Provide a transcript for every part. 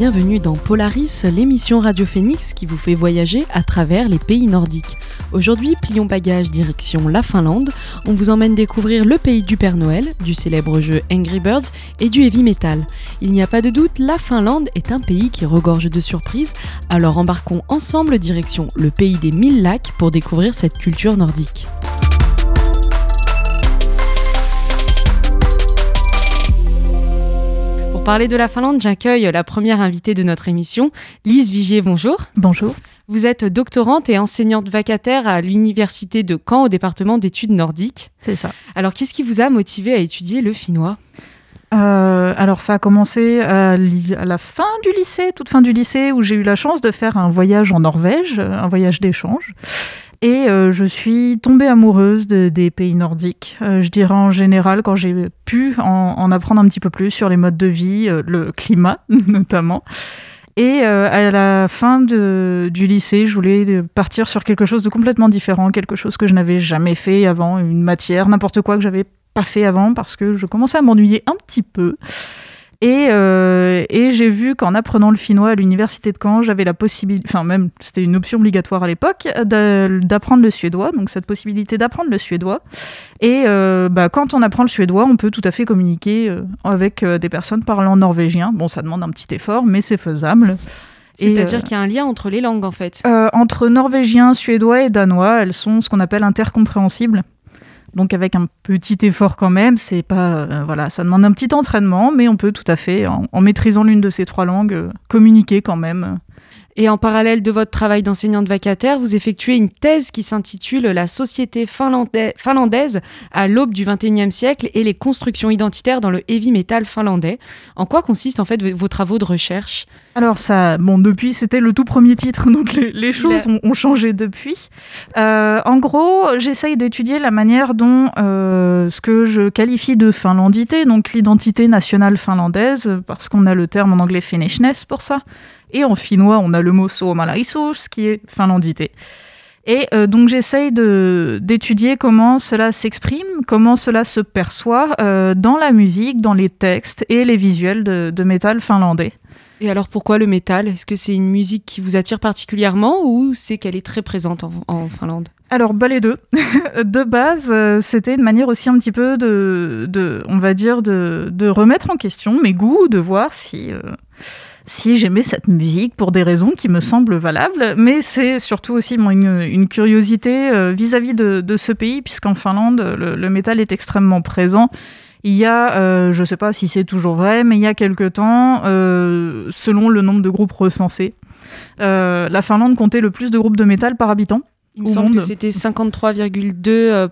Bienvenue dans Polaris, l'émission Radio Phoenix qui vous fait voyager à travers les pays nordiques. Aujourd'hui, plions bagages direction la Finlande. On vous emmène découvrir le pays du Père Noël, du célèbre jeu Angry Birds et du heavy metal. Il n'y a pas de doute, la Finlande est un pays qui regorge de surprises. Alors embarquons ensemble direction le pays des mille lacs pour découvrir cette culture nordique. Pour parler de la Finlande, j'accueille la première invitée de notre émission, Lise Vigier, bonjour. Bonjour. Vous êtes doctorante et enseignante vacataire à l'université de Caen au département d'études nordiques. C'est ça. Alors qu'est-ce qui vous a motivé à étudier le finnois? Euh, alors ça a commencé à, la fin du lycée, toute fin du lycée, où j'ai eu la chance de faire un voyage en Norvège, un voyage d'échange. Et euh, je suis tombée amoureuse des pays nordiques. Euh, je dirais en général, quand j'ai pu en, apprendre un petit peu plus sur les modes de vie, euh, le climat notamment. Et à la fin du lycée, je voulais partir sur quelque chose de complètement différent, quelque chose que je n'avais jamais fait avant, une matière, n'importe quoi que j'avais pas fait avant, parce que je commençais à m'ennuyer un petit peu. Et, euh, et j'ai vu qu'en apprenant le finnois à l'université de Caen, j'avais la possibilité, enfin même c'était une option obligatoire à l'époque, d'apprendre le suédois, donc cette possibilité d'apprendre le suédois. Et euh, bah, quand on apprend le suédois, on peut tout à fait communiquer euh, avec des personnes parlant norvégien. Bon, ça demande un petit effort, mais c'est faisable. C'est-à-dire qu'il y a un lien entre les langues en fait. entre norvégien, suédois et danois, elles sont ce qu'on appelle intercompréhensibles. Donc avec un petit effort quand même, c'est pas euh, voilà, ça demande un petit entraînement, mais on peut tout à fait, en, maîtrisant l'une de ces trois langues, euh, communiquer quand même. Et en parallèle de votre travail d'enseignante vacataire, vous effectuez une thèse qui s'intitule La société finlandaise à l'aube du XXIe siècle et les constructions identitaires dans le heavy metal finlandais. En quoi consistent en fait vos travaux de recherche? Alors ça, bon, depuis c'était le tout premier titre, donc les, choses ont, changé depuis. Euh, en gros, j'essaye d'étudier la manière dont euh, ce que je qualifie de finlandité, donc l'identité nationale finlandaise, parce qu'on a le terme en anglais finnishness pour ça, et en finnois, on a le mot suomalaisuus, qui est finlandité. Et euh, donc j'essaye d'étudier comment cela s'exprime, comment cela se perçoit euh, dans la musique, dans les textes et les visuels de, de métal finlandais. Et alors pourquoi le métal? Est-ce que c'est une musique qui vous attire particulièrement ou c'est qu'elle est très présente en, Finlande? Alors, bah, les deux. de base, euh, c'était une manière aussi un petit peu de, de on va dire, de, de, remettre en question mes goûts, de voir si, si j'aimais cette musique pour des raisons qui me semblent valables, mais c'est surtout aussi une, curiosité euh, vis-à-vis de, ce pays, puisqu'en Finlande, le, métal est extrêmement présent. Il y a, euh, je ne sais pas si c'est toujours vrai, mais il y a quelque temps, euh, selon le nombre de groupes recensés, la Finlande comptait le plus de groupes de métal par habitant. Il me semble que c'était 53,2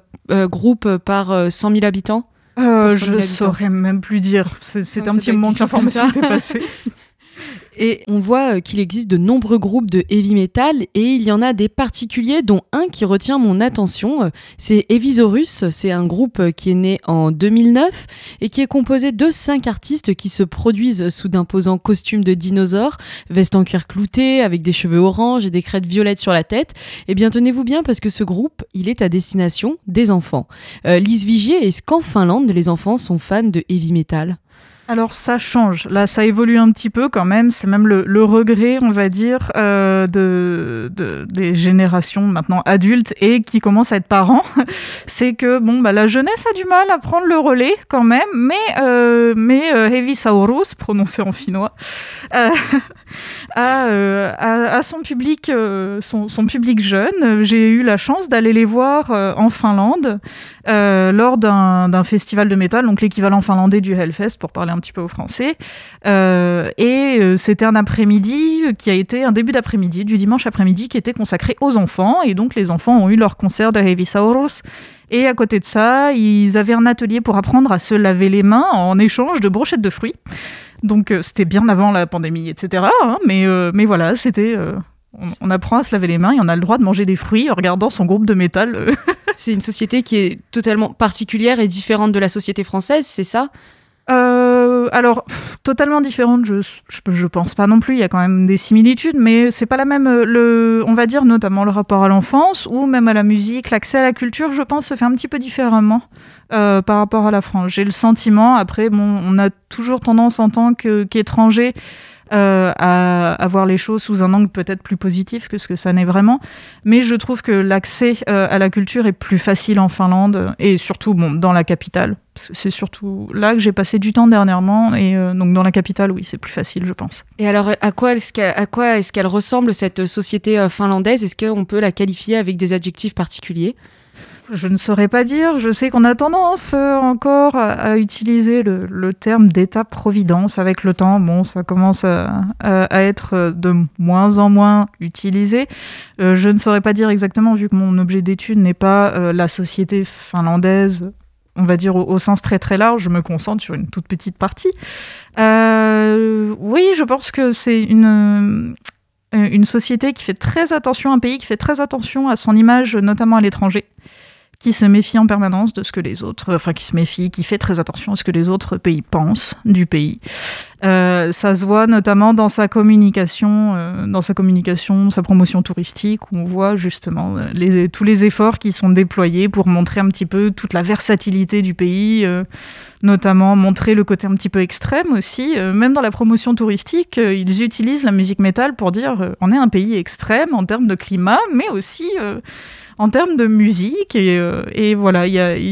groupes par 100 000 habitants. je ne saurais même plus dire. C'est un petit moment que l'information était passée. Et on voit euh, qu'il existe de nombreux groupes de heavy metal et il y en a des particuliers dont un qui retient mon attention. Euh, c'est Evisaurus, c'est un groupe euh, qui est né en 2009 et qui est composé de cinq artistes qui se produisent sous d'imposants costumes de dinosaures, vestes en cuir clouté avec des cheveux orange et des crêtes violettes sur la tête. Et eh bien tenez-vous bien parce que ce groupe, il est à destination des enfants. Lise Vigier, est-ce qu'en Finlande les enfants sont fans de heavy metal? Alors ça change, là ça évolue un petit peu quand même, c'est même le, regret on va dire euh, de, des générations maintenant adultes et qui commencent à être parents, c'est que bon bah la jeunesse a du mal à prendre le relais quand même, mais euh, mais euh, Heavy Saurus prononcé en finnois euh, à, son public son, public jeune. J'ai eu la chance d'aller les voir en Finlande lors d'un festival de métal, donc l'équivalent finlandais du Hellfest pour parler un un petit peu au français. Euh, et euh, c'était un après-midi qui a été un début d'après-midi, du dimanche après-midi, qui était consacré aux enfants. Et donc les enfants ont eu leur concert de Heavy Saurus. Et à côté de ça, ils avaient un atelier pour apprendre à se laver les mains en échange de brochettes de fruits. Donc euh, c'était bien avant la pandémie, etc. Hein, mais, mais voilà, c'était... On, apprend à se laver les mains et on a le droit de manger des fruits en regardant son groupe de métal. c'est une société qui est totalement particulière et différente de la société française, c'est ça? Euh, alors, totalement différente, je, je, pense pas non plus, il y a quand même des similitudes, mais c'est pas la même, euh, le, on va dire notamment le rapport à l'enfance ou même à la musique, l'accès à la culture, je pense, se fait un petit peu différemment euh, par rapport à la France. J'ai le sentiment, après, bon, on a toujours tendance en tant qu'étranger euh, à, à, voir les choses sous un angle peut-être plus positif que ce que ça n'est vraiment. Mais je trouve que l'accès euh, à la culture est plus facile en Finlande et surtout dans la capitale. C'est surtout là que j'ai passé du temps dernièrement et euh, donc dans la capitale, oui, c'est plus facile, je pense. Et alors, à quoi est-ce qu'elle est qu'elle ressemble cette société finlandaise? Est-ce qu'on peut la qualifier avec des adjectifs particuliers? Je ne saurais pas dire. Je sais qu'on a tendance euh, encore à, utiliser le, terme d'État-providence avec le temps. Bon, ça commence à, être de moins en moins utilisé. Euh, je ne saurais pas dire exactement, vu que mon objet d'étude n'est pas euh, la société finlandaise, on va dire au, sens très très large. Je me concentre sur une toute petite partie. oui, je pense que c'est une une société qui fait très attention, un pays qui fait très attention à son image, notamment à l'étranger qui se méfie en permanence de ce que les autres, enfin qui se méfie, qui fait très attention à ce que les autres pays pensent du pays. Euh, ça se voit notamment dans sa communication, euh, dans sa communication, sa promotion touristique, où on voit justement euh, tous les efforts qui sont déployés pour montrer un petit peu toute la versatilité du pays, notamment montrer le côté un petit peu extrême aussi. même dans la promotion touristique, ils utilisent la musique métal pour dire on est un pays extrême en termes de climat, mais aussi en termes de musique. Et, euh, voilà,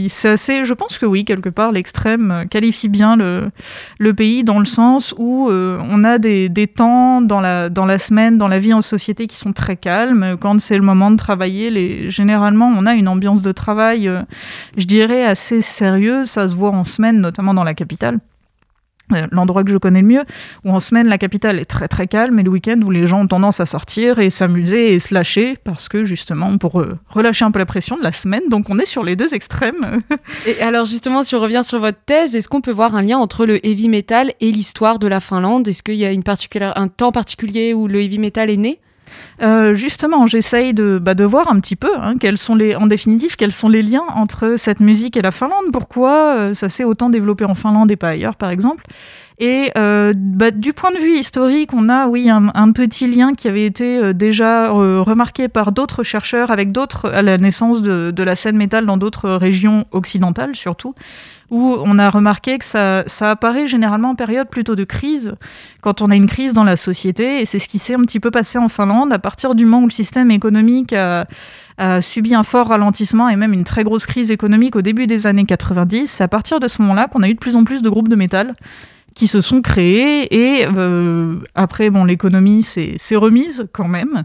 c'est assez. Je pense que oui, quelque part, l'extrême qualifie bien le, le pays dans le sens où euh, on a des, des, temps dans la, dans la semaine, dans la vie en société qui sont très calmes. Quand c'est le moment de travailler, les, généralement, on a une ambiance de travail, euh, je dirais, assez sérieuse. Ça se voit en semaine, notamment dans la capitale. Euh, l'endroit que je connais le mieux, où en semaine la capitale est très très calme et le week-end où les gens ont tendance à sortir et s'amuser et se lâcher parce que justement pour euh, relâcher un peu la pression de la semaine, donc on est sur les deux extrêmes. et alors justement si on revient sur votre thèse, est-ce qu'on peut voir un lien entre le heavy metal et l'histoire de la Finlande? Est-ce qu'il y a une particulière, un temps particulier où le heavy metal est né? Euh, justement, j'essaye de, bah, de voir un petit peu, hein, quels sont les, en définitive, quels sont les liens entre cette musique et la Finlande. Pourquoi euh, ça s'est autant développé en Finlande et pas ailleurs, par exemple. Et euh, bah, du point de vue historique, on a, oui, un, petit lien qui avait été déjà remarqué par d'autres chercheurs avec d'autres à la naissance de, de la scène métal dans d'autres régions occidentales, surtout où on a remarqué que ça, apparaît généralement en période plutôt de crise, quand on a une crise dans la société, et c'est ce qui s'est un petit peu passé en Finlande, à partir du moment où le système économique a, subi un fort ralentissement et même une très grosse crise économique au début des années 90, c'est à partir de ce moment-là qu'on a eu de plus en plus de groupes de métal qui se sont créés et euh, après bon l'économie s'est remise quand même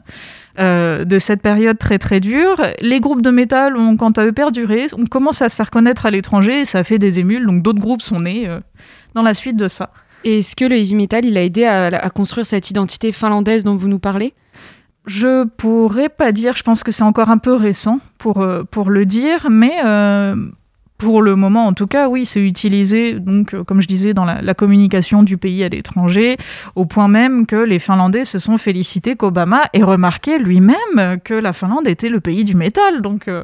euh, de cette période très très dure. Les groupes de métal ont quant à eux perduré, on commence à se faire connaître à l'étranger, ça fait des émules, donc d'autres groupes sont nés euh, dans la suite de ça. Et est-ce que le heavy metal, il a aidé à, construire cette identité finlandaise dont vous nous parlez? Je pourrais pas dire, je pense que c'est encore un peu récent pour, euh, pour le dire, mais pour le moment, en tout cas, oui, c'est utilisé, donc, euh, comme je disais, dans la, communication du pays à l'étranger, au point même que les Finlandais se sont félicités qu'Obama ait remarqué lui-même que la Finlande était le pays du métal. Donc, euh,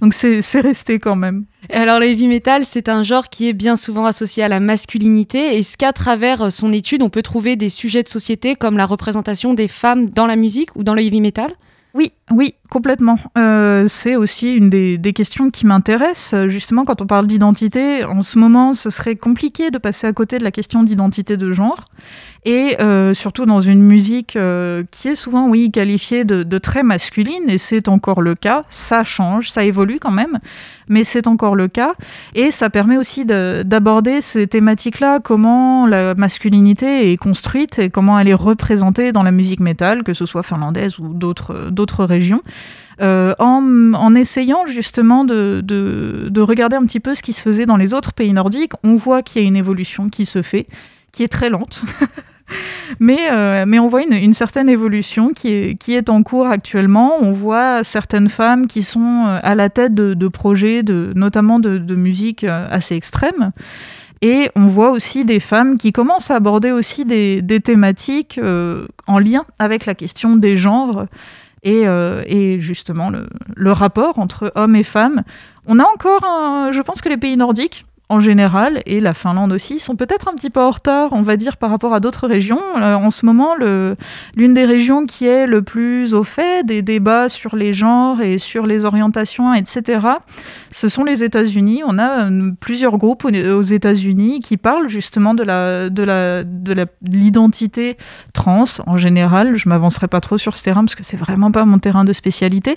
donc c'est, resté quand même. Alors, le heavy metal, c'est un genre qui est bien souvent associé à la masculinité. Est-ce qu'à travers son étude, on peut trouver des sujets de société comme la représentation des femmes dans la musique ou dans le heavy metal? Oui, oui, complètement. Euh, c'est aussi une des, questions qui m'intéresse. Justement, quand on parle d'identité, en ce moment, ce serait compliqué de passer à côté de la question d'identité de genre et euh, surtout dans une musique euh, qui est souvent, oui, qualifiée de, de très masculine, et c'est encore le cas. Ça change, ça évolue quand même, mais c'est encore le cas. Et ça permet aussi d'aborder ces thématiques-là, comment la masculinité est construite et comment elle est représentée dans la musique métal, que ce soit finlandaise ou d'autres régions. Euh, en, essayant justement de, de, de, regarder un petit peu ce qui se faisait dans les autres pays nordiques, on voit qu'il y a une évolution qui se fait, qui est très lente. mais, euh, mais on voit une, certaine évolution qui est, en cours actuellement. On voit certaines femmes qui sont euh, à la tête de, projets, notamment de, musique assez extrême. Et on voit aussi des femmes qui commencent à aborder aussi des, thématiques en lien avec la question des genres et, euh, et justement le, rapport entre hommes et femmes. On a encore, je pense que les pays nordiques, en général et la Finlande aussi sont peut-être un petit peu en retard, on va dire, par rapport à d'autres régions. Euh, en ce moment, l'une des régions qui est le plus au fait des débats sur les genres et sur les orientations, etc., ce sont les États-Unis. On a euh, plusieurs groupes aux États-Unis qui parlent justement de de l'identité trans en général. Je m'avancerai pas trop sur ce terrain parce que c'est vraiment pas mon terrain de spécialité.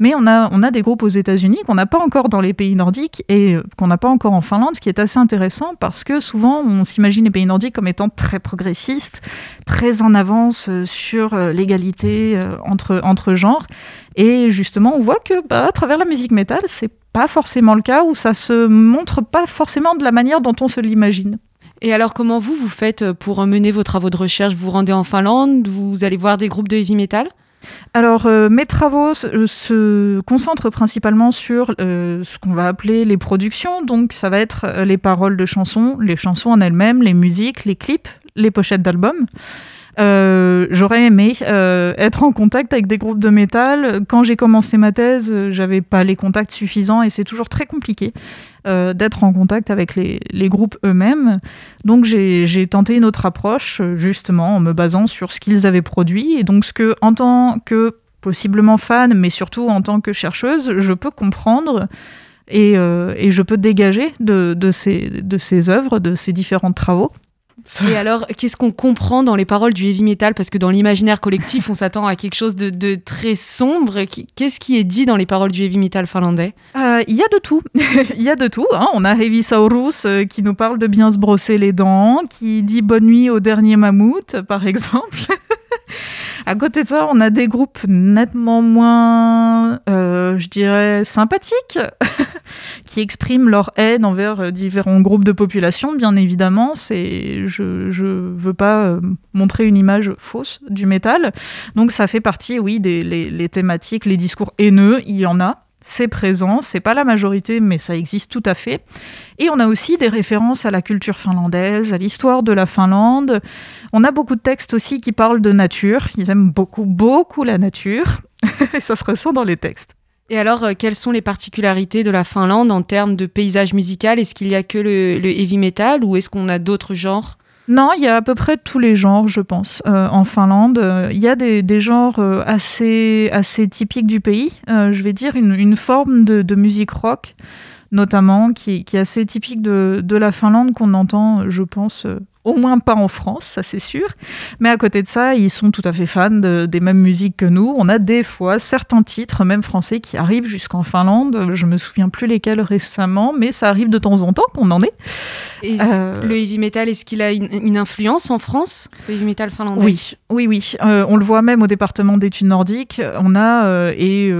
Mais on a, on a des groupes aux États-Unis qu'on n'a pas encore dans les pays nordiques et euh, qu'on n'a pas encore en Finlande, ce qui est assez intéressant parce que souvent on s'imagine les pays nordiques comme étant très progressistes, très en avance euh, sur euh, l'égalité entre, entre genres. Et justement, on voit que bah, à travers la musique métal, c'est pas forcément le cas, ou ça se montre pas forcément de la manière dont on se l'imagine. Et alors, comment vous, vous faites pour mener vos travaux de recherche? Vous vous rendez en Finlande? Vous allez voir des groupes de heavy metal? Alors, euh, mes travaux se, concentrent principalement sur euh, ce qu'on va appeler les productions. Donc, ça va être euh, les paroles de chansons, les chansons en elles-mêmes, les musiques, les clips, les pochettes d'albums. j'aurais aimé être en contact avec des groupes de métal. Quand j'ai commencé ma thèse, j'avais pas les contacts suffisants et c'est toujours très compliqué. Euh, d'être en contact avec les, groupes eux-mêmes. Donc j'ai tenté une autre approche, justement, en me basant sur ce qu'ils avaient produit. Et donc ce que, en tant que possiblement fan, mais surtout en tant que chercheuse, je peux comprendre et, euh, je peux dégager de, ces, de ces œuvres, de ces différents travaux. Et alors, qu'est-ce qu'on comprend dans les paroles du heavy metal? Parce que dans l'imaginaire collectif, on s'attend à quelque chose de, très sombre. Qu'est-ce qui est dit dans les paroles du heavy metal finlandais? Euh, Il y a de tout. Il y a de tout. Hein. On a Heavy Saurus euh, qui nous parle de bien se brosser les dents, qui dit bonne nuit au dernier mammouth, par exemple. À côté de ça, on a des groupes nettement moins, euh, je dirais, sympathiques, qui expriment leur haine envers euh, différents groupes de population. Bien évidemment, c'est, je, je veux pas euh, montrer une image fausse du métal. Donc ça fait partie, oui, des les thématiques, les discours haineux, il y en a c'est présent, c'est pas la majorité, mais ça existe tout à fait. Et on a aussi des références à la culture finlandaise, à l'histoire de la Finlande. On a beaucoup de textes aussi qui parlent de nature. Ils aiment beaucoup, beaucoup la nature. et ça se ressent dans les textes. Et alors, euh, quelles sont les particularités de la Finlande en termes de paysage musical? Est-ce qu'il y a que le, le heavy metal ou est-ce qu'on a d'autres genres? Non, il y a à peu près tous les genres, je pense, euh, en Finlande. Euh, il y a des, genres euh, assez, typiques du pays. je vais dire une, forme de, musique rock, notamment, qui, est assez typique de la Finlande, qu'on entend, je pense, au moins pas en France, ça c'est sûr. Mais à côté de ça, ils sont tout à fait fans des mêmes musiques que nous. On a des fois certains titres, même français, qui arrivent jusqu'en Finlande. Je me souviens plus lesquels récemment, mais ça arrive de temps en temps qu'on en ait. Et euh, le heavy metal, est-ce qu'il a une, influence en France, le heavy metal finlandais? Oui, oui, oui. Euh, on le voit même au département d'études nordiques. On a, euh, et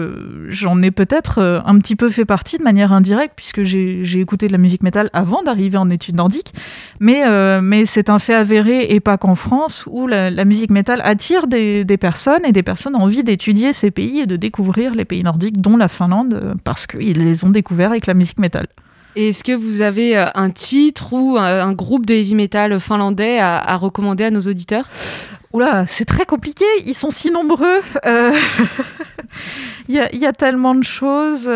j'en ai peut-être un petit peu fait partie de manière indirecte, puisque j'ai écouté de la musique métal avant d'arriver en études nordiques. Mais, mais c'est un fait avéré, et pas qu'en France, où la, musique métal attire des, personnes, et des personnes ont envie d'étudier ces pays et de découvrir les pays nordiques, dont la Finlande, parce qu'ils les ont découverts avec la musique métal. Est-ce que vous avez euh, un titre ou euh, un groupe de heavy metal finlandais à, recommander à nos auditeurs? Oula, c'est très compliqué, ils sont si nombreux. Euh, il, y a, tellement de choses.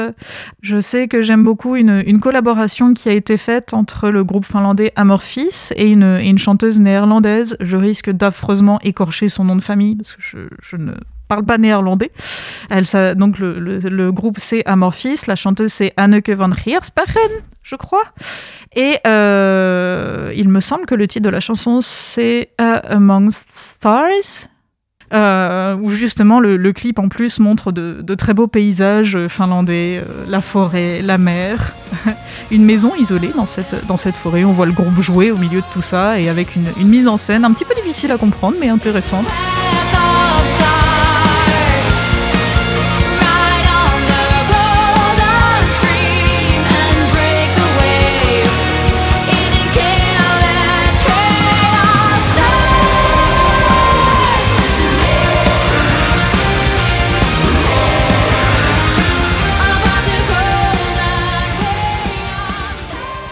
Je sais que j'aime beaucoup une, collaboration qui a été faite entre le groupe finlandais Amorphis et une, chanteuse néerlandaise. Je risque d'affreusement écorcher son nom de famille parce que je, je ne parle pas néerlandais. Donc le, groupe c'est Amorphis, la chanteuse c'est Anneke van Giersbergen, je crois. Et euh, il me semble que le titre de la chanson c'est uh, Amongst Stars. Euh, où justement le, clip en plus montre de, très beaux paysages finlandais, euh, la forêt, la mer, une maison isolée dans cette, dans cette forêt. On voit le groupe jouer au milieu de tout ça et avec une mise en scène un petit peu difficile à comprendre mais intéressante.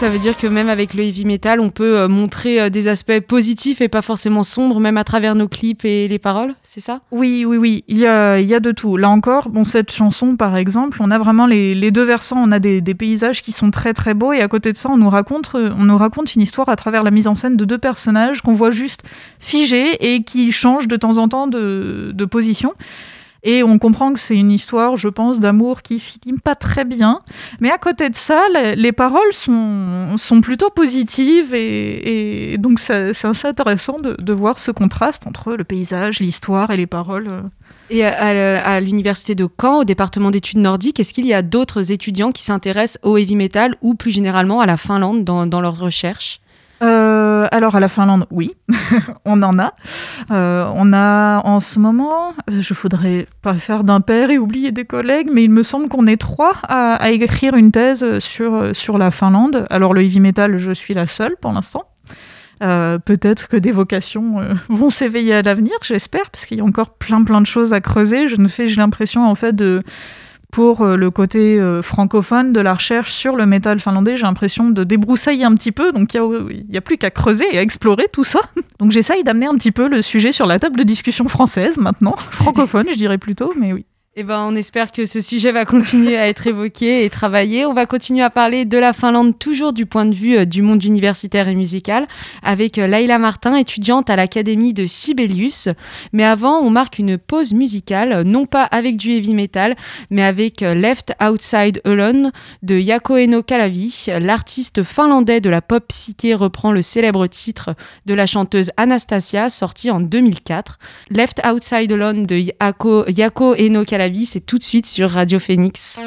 Ça veut dire que même avec le heavy metal, on peut euh, montrer euh, des aspects positifs et pas forcément sombres, même à travers nos clips et les paroles, c'est ça? Oui, oui, oui, il y, a, de tout. Là encore, bon, cette chanson, par exemple, on a vraiment les, deux versants. On a des, paysages qui sont très très beaux et à côté de ça, on nous raconte, on nous raconte une histoire à travers la mise en scène de deux personnages qu'on voit juste figés et qui changent de temps en temps de position. Et on comprend que c'est une histoire, je pense, d'amour qui finit pas très bien. Mais à côté de ça, les, les paroles sont, sont plutôt positives et, donc c'est assez intéressant de, de, voir ce contraste entre le paysage, l'histoire et les paroles. Et à, à l'université de Caen, au département d'études nordiques, est-ce qu'il y a d'autres étudiants qui s'intéressent au heavy metal ou plus généralement à la Finlande dans, dans leurs recherches? Euh, alors à la Finlande, oui, on en a. Euh, on a en ce moment, je voudrais pas faire d'impair et oublier des collègues, mais il me semble qu'on est trois à, écrire une thèse sur, sur la Finlande. Alors le heavy metal, je suis la seule pour l'instant. Euh, Peut-être que des vocations vont s'éveiller à l'avenir, j'espère, parce qu'il y a encore plein plein de choses à creuser. Je ne fais, j'ai l'impression en fait de pour euh, le côté euh, francophone de la recherche sur le métal finlandais, j'ai l'impression de débroussailler un petit peu, donc il n'y a, a, plus qu'à creuser et à explorer tout ça. Donc j'essaye d'amener un petit peu le sujet sur la table de discussion française maintenant, francophone je dirais plutôt, mais oui. Eh ben, on espère que ce sujet va continuer à être évoqué et travaillé. On va continuer à parler de la Finlande, toujours du point de vue euh, du monde universitaire et musical, avec euh, Laila Martin, étudiante à l'Académie de Sibelius. Mais avant, on marque une pause musicale, non pas avec du heavy metal, mais avec euh, Left Outside Alone de Yako Eno Kalavi. L'artiste finlandais de la pop psyché reprend le célèbre titre de la chanteuse Anastasia, sorti en 2004. Left Outside Alone de Yako Eno Kalavi c'est tout de suite sur Radio Phoenix.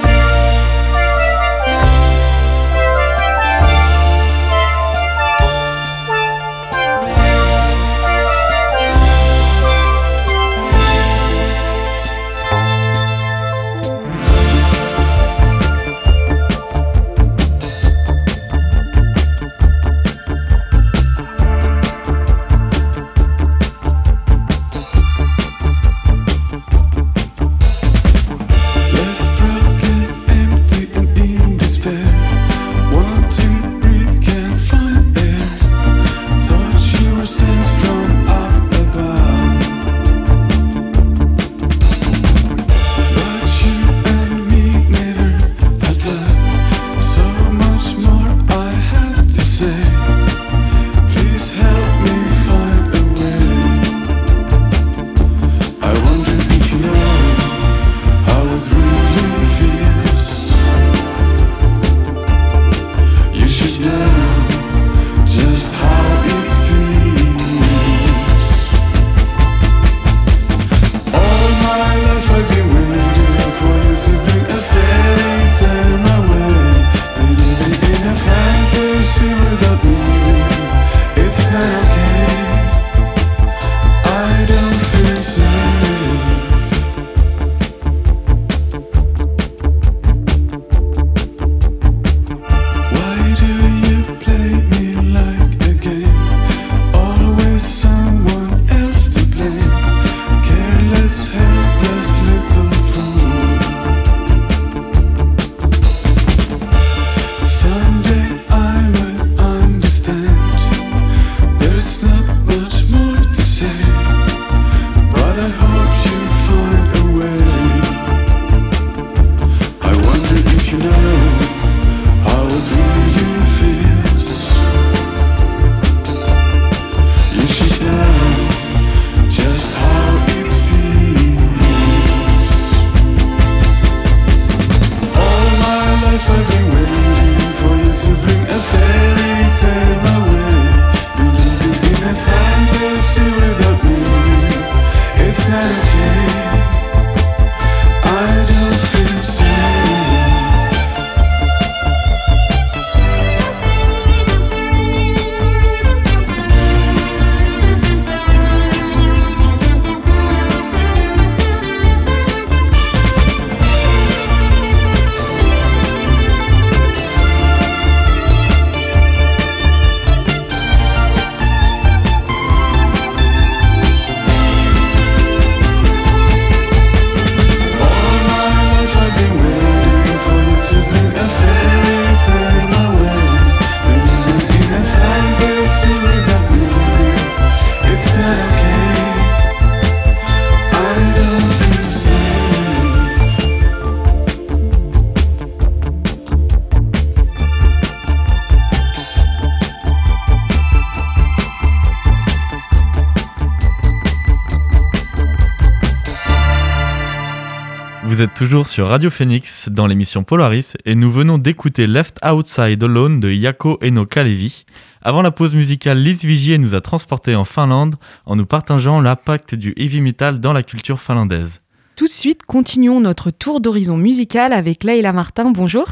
Vous êtes toujours sur Radio Phoenix dans l'émission Polaris et nous venons d'écouter Left Outside Alone de Yako Eno Kalevi. Avant la pause musicale, Lise Vigier nous a transportés en Finlande en nous partageant l'impact du heavy metal dans la culture finlandaise. Tout de suite, continuons notre tour d'horizon musical avec Leila Martin. Bonjour.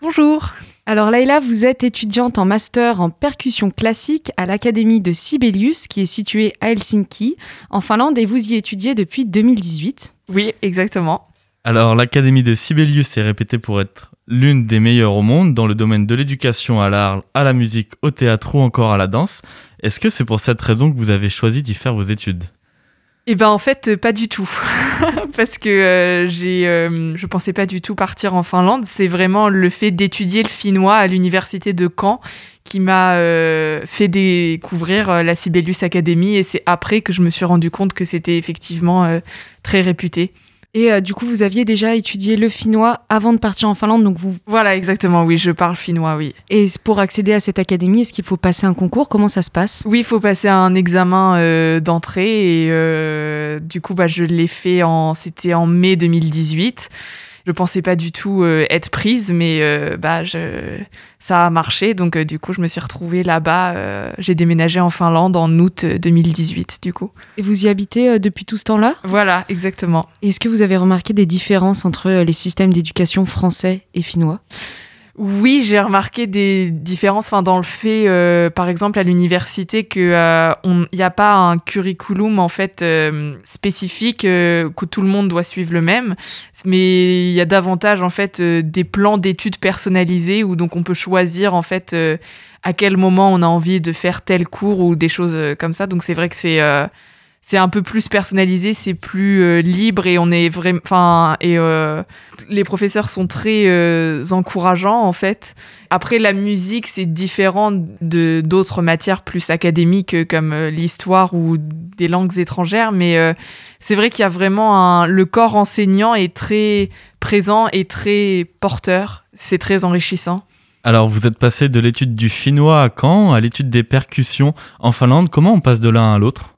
Bonjour. Alors Leila, vous êtes étudiante en master en percussion classique à l'Académie de Sibelius qui est située à Helsinki, en Finlande, et vous y étudiez depuis 2018. Oui, exactement. Alors, l'Académie de Sibelius est répétée pour être l'une des meilleures au monde dans le domaine de l'éducation à l'art, à la musique, au théâtre ou encore à la danse. Est-ce que c'est pour cette raison que vous avez choisi d'y faire vos études? Eh ben en fait euh, pas du tout parce que euh, j'ai euh, je pensais pas du tout partir en Finlande, c'est vraiment le fait d'étudier le finnois à l'université de Caen qui m'a fait découvrir la Sibelius Academy et c'est après que je me suis rendu compte que c'était effectivement très réputé. Et euh, du coup, vous aviez déjà étudié le finnois avant de partir en Finlande, donc vous. Voilà, exactement, oui, je parle finnois, oui. Et pour accéder à cette académie, est-ce qu'il faut passer un concours? Comment ça se passe? Oui, il faut passer un examen euh, d'entrée et euh, du coup, bah, je l'ai fait en, c'était en mai 2018. Je pensais pas du tout euh, être prise, mais euh, bah, je, ça a marché. Donc, euh, du coup, je me suis retrouvée là-bas. j'ai déménagé en Finlande en août 2018, du coup. Et vous y habitez depuis tout ce temps-là? Voilà, exactement. Est-ce que vous avez remarqué des différences entre les systèmes d'éducation français et finnois? Oui, j'ai remarqué des différences enfin, dans le fait, euh, par exemple, à l'université, qu'il n'y a pas un curriculum en fait euh, spécifique euh, que tout le monde doit suivre le même, mais il y a davantage en fait euh, des plans d'études personnalisés où donc on peut choisir en fait euh, à quel moment on a envie de faire tel cours ou des choses euh, comme ça. Donc c'est vrai que c'est euh, c'est un peu plus personnalisé, c'est plus euh, libre et on est vraiment, enfin et euh, les professeurs sont très euh, encourageants en fait. Après la musique c'est différent de d'autres matières plus académiques euh, comme euh, l'histoire ou des langues étrangères, mais c'est vrai qu'il y a vraiment un le corps enseignant est très présent et très porteur. C'est très enrichissant. Alors, vous êtes passé de l'étude du finnois à Caen à l'étude des percussions en Finlande. Comment on passe de l'un à l'autre?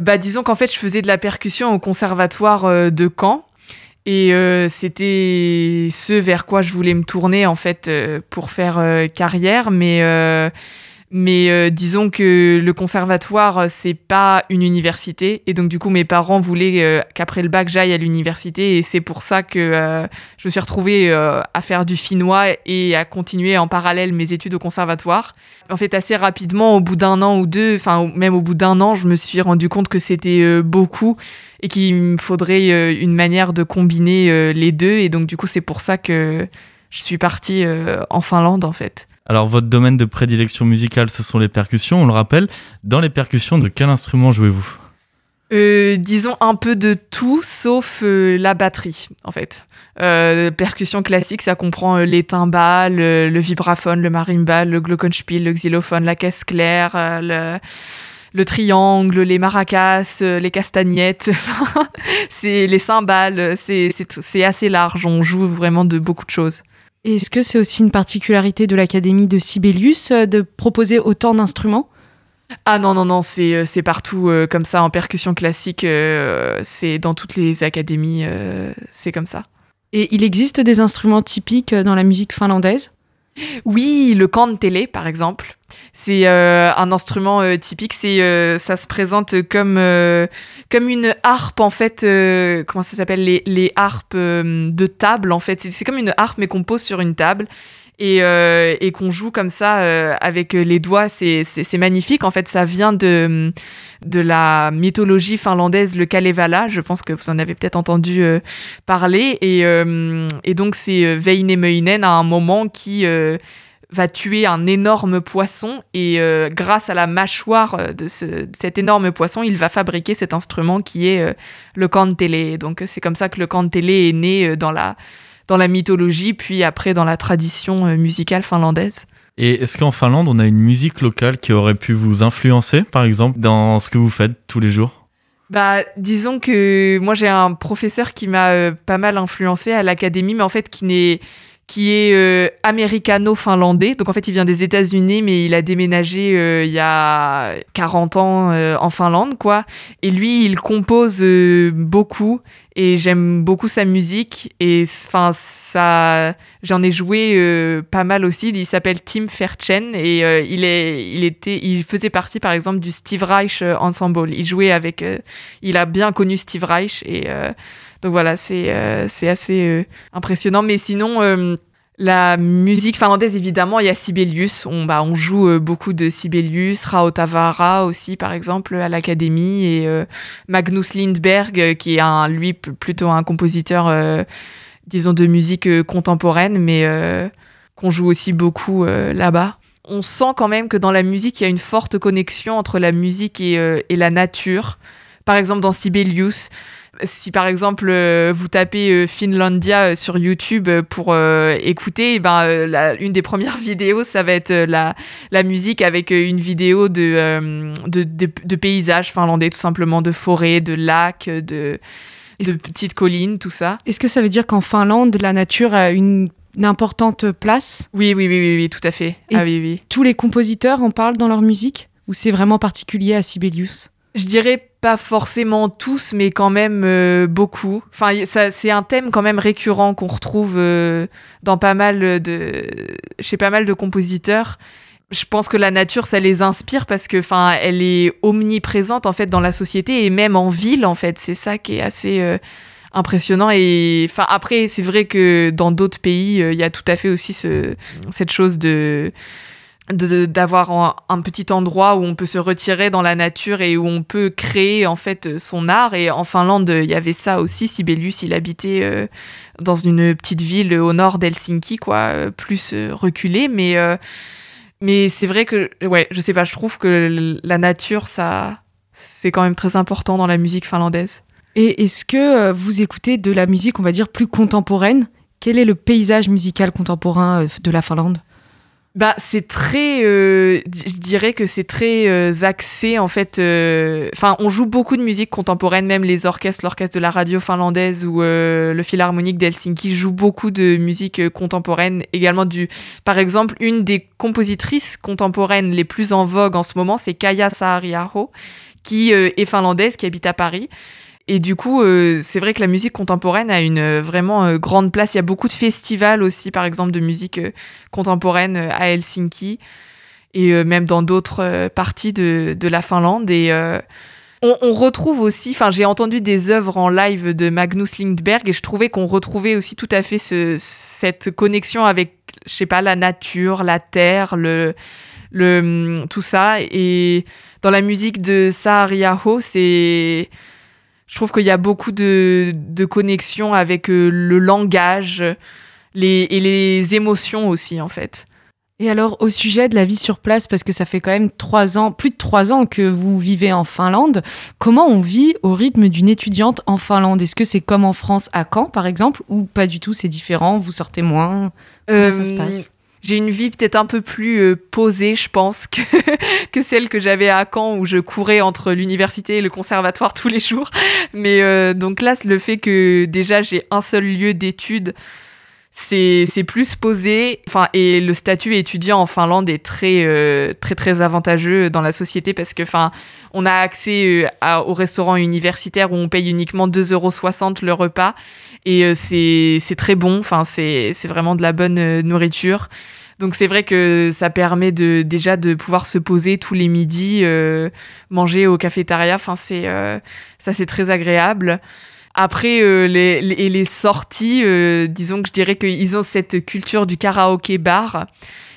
Bah, disons qu'en fait, je faisais de la percussion au conservatoire euh, de Caen. Et euh, c'était ce vers quoi je voulais me tourner, en fait, euh, pour faire carrière. Mais, mais euh, disons que le conservatoire, euh, c'est pas une université. Et donc, du coup, mes parents voulaient euh, qu'après le bac, j'aille à l'université. Et c'est pour ça que euh, je me suis retrouvée à faire du finnois et à continuer en parallèle mes études au conservatoire. En fait, assez rapidement, au bout d'un an ou deux, enfin, même au bout d'un an, je me suis rendu compte que c'était beaucoup et qu'il me faudrait une manière de combiner les deux. Et donc, du coup, c'est pour ça que je suis partie en Finlande, en fait. Alors, votre domaine de prédilection musicale, ce sont les percussions, on le rappelle. Dans les percussions, de quel instrument jouez-vous? Euh, disons un peu de tout sauf euh, la batterie en fait. Euh, percussion classique, ça comprend euh, les timbales, le vibraphone, le marimba, le glockenspiel, le xylophone, la caisse claire, le, le triangle, les maracas, les castagnettes, c'est les cymbales, c'est assez large, on joue vraiment de beaucoup de choses. Est-ce que c'est aussi une particularité de l'Académie de Sibelius euh, de proposer autant d'instruments? Ah non, non, non, c'est euh, c'est partout euh, comme ça en percussion classique, euh, c'est dans toutes les académies, euh, c'est comme ça. Et il existe des instruments typiques dans la musique finlandaise? Oui, le kantele, par exemple. C'est euh, un instrument euh, typique. C'est, euh, ça se présente comme, euh, comme une harpe, en fait. euh, comment ça s'appelle? Les, les harpes euh, de table, en fait. C'est comme une harpe, mais qu'on pose sur une table. Et, euh, et qu'on joue comme ça euh, avec les doigts, c'est, magnifique. En fait, ça vient de, la mythologie finlandaise, le Kalevala. Je pense que vous en avez peut-être entendu euh, parler. Et, donc, c'est Väinämöinen à un moment qui va tuer un énorme poisson. Et grâce à la mâchoire de, ce- de cet énorme poisson, il va fabriquer cet instrument qui est euh, le kantele. Donc, c'est comme ça que le kantele est né dans la, dans la mythologie, puis après dans la tradition euh, musicale finlandaise. Et est-ce qu'en Finlande, on a une musique locale qui aurait pu vous influencer, par exemple, dans ce que vous faites tous les jours? Bah, disons que moi j'ai un professeur qui m'a euh, pas mal influencé à l'académie, mais en fait qui n'est qui est euh, américano-finlandais. Donc en fait, il vient des États-Unis, mais il a déménagé euh, il y a 40 ans euh, en Finlande, quoi. Et lui, il compose beaucoup et j'aime beaucoup sa musique et enfin ça j'en ai joué euh, pas mal aussi. Il s'appelle Tim Fairchen et euh, il est il était il faisait partie par exemple du Steve Reich euh, ensemble. Il jouait avec il a bien connu Steve Reich et donc voilà c'est c'est assez impressionnant. Mais sinon la musique finlandaise, évidemment, il y a Sibelius. On, bah, on joue euh, beaucoup de Sibelius, Rao Tavara aussi, par exemple, à l'Académie, et euh, Magnus Lindberg, euh, qui est un, lui plutôt un compositeur, disons, de musique contemporaine, mais qu'on joue aussi beaucoup là-bas. On sent quand même que dans la musique, il y a une forte connexion entre la musique et, et la nature. Par exemple, dans Sibelius, si par exemple euh, vous tapez euh, Finlandia euh, sur YouTube pour écouter, eh ben, une des premières vidéos, ça va être la, la musique avec une vidéo de, de, de, paysages finlandais, tout simplement, de forêts, de lacs, de, de petites collines, tout ça. Est-ce que ça veut dire qu'en Finlande, la nature a une importante place? Oui, oui, oui, oui, oui, tout à fait. ah, oui, oui. Tous les compositeurs en parlent dans leur musique? Ou c'est vraiment particulier à Sibelius? Je dirais pas forcément tous, mais quand même euh, beaucoup. Enfin, c'est un thème quand même récurrent qu'on retrouve euh, dans pas mal de, chez pas mal de compositeurs. Je pense que la nature, ça les inspire parce que, enfin, elle est omniprésente en fait dans la société et même en ville en fait. C'est ça qui est assez euh, impressionnant. Et enfin, après, c'est vrai que dans d'autres pays, il y a tout à fait aussi ce, cette chose de d'avoir un, petit endroit où on peut se retirer dans la nature et où on peut créer en fait son art. Et en Finlande il y avait ça aussi. Sibelius il habitait euh, dans une petite ville au nord d'Helsinki quoi euh, plus euh, reculée. Mais mais c'est vrai que ouais je sais pas je trouve que la nature ça c'est quand même très important dans la musique finlandaise. Et est-ce que vous écoutez de la musique on va dire plus contemporaine? Quel est le paysage musical contemporain de la Finlande? Bah, c'est très, euh, je dirais que c'est très euh, axé en fait. Euh, enfin, on joue beaucoup de musique contemporaine, même les orchestres, l'orchestre de la radio finlandaise ou le Philharmonique d'Helsinki joue beaucoup de musique contemporaine. Également du, par exemple, une des compositrices contemporaines les plus en vogue en ce moment, c'est Kaya Saariaho, qui est finlandaise, qui habite à Paris et du coup, euh, c'est vrai que la musique contemporaine a une euh, vraiment euh, grande place. Il y a beaucoup de festivals aussi, par exemple, de musique contemporaine à Helsinki et même dans d'autres parties de, de, la Finlande. Et on, retrouve aussi, enfin, j'ai entendu des œuvres en live de Magnus Lindberg et je trouvais qu'on retrouvait aussi tout à fait ce, cette connexion avec, je sais pas, la nature, la terre, le, le, tout ça. Et dans la musique de Saariaho, c'est je trouve qu'il y a beaucoup de, de connexions avec euh, le langage les, et les émotions aussi, en fait. Et alors, au sujet de la vie sur place, parce que ça fait quand même trois ans, plus de trois ans que vous vivez en Finlande, comment on vit au rythme d'une étudiante en Finlande? Est-ce que c'est comme en France à Caen, par exemple, ou pas du tout, c'est différent, vous sortez moins? Comment ça se euh, passe? J'ai une vie peut-être un peu plus euh, posée, je pense, que, celle que j'avais à Caen où je courais entre l'université et le conservatoire tous les jours. Mais euh, donc là, le fait que déjà j'ai un seul lieu d'études, c'est plus posé. Enfin, et le statut étudiant en Finlande est très, euh, très, très avantageux dans la société parce que, enfin, on a accès au restaurant universitaire où on paye uniquement 2,60 euros le repas et euh, c'est très bon, enfin, c'est vraiment de la bonne euh, nourriture. Donc c'est vrai que ça permet de déjà de pouvoir se poser tous les midis, euh, manger au cafétéria. Enfin c'est ça c'est très agréable. Après les, les, les, sorties, disons que je dirais qu'ils ont cette culture du karaoké bar.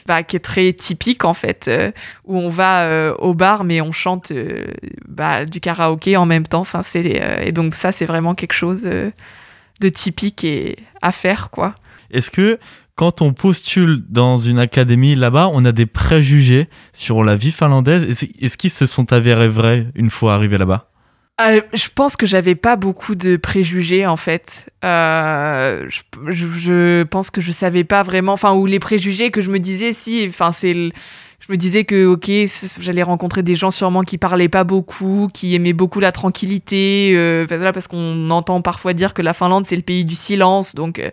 Bah, qui est très typique en fait, où on va au bar mais on chante bah, du karaoké en même temps. Enfin, et donc ça c'est vraiment quelque chose de typique et à faire, quoi. Est-ce que quand on postule dans une académie là-bas, on a des préjugés sur la vie finlandaise? Est-ce qu'ils se sont avérés vrais une fois arrivés là-bas? Euh, je pense que j'avais pas beaucoup de préjugés en fait. Euh, je, pense que je savais pas vraiment, enfin, ou les préjugés que je me disais, si, enfin, c'est je me disais que ok j'allais rencontrer des gens sûrement qui parlaient pas beaucoup qui aimaient beaucoup la tranquillité euh, parce qu'on entend parfois dire que la Finlande c'est le pays du silence donc euh,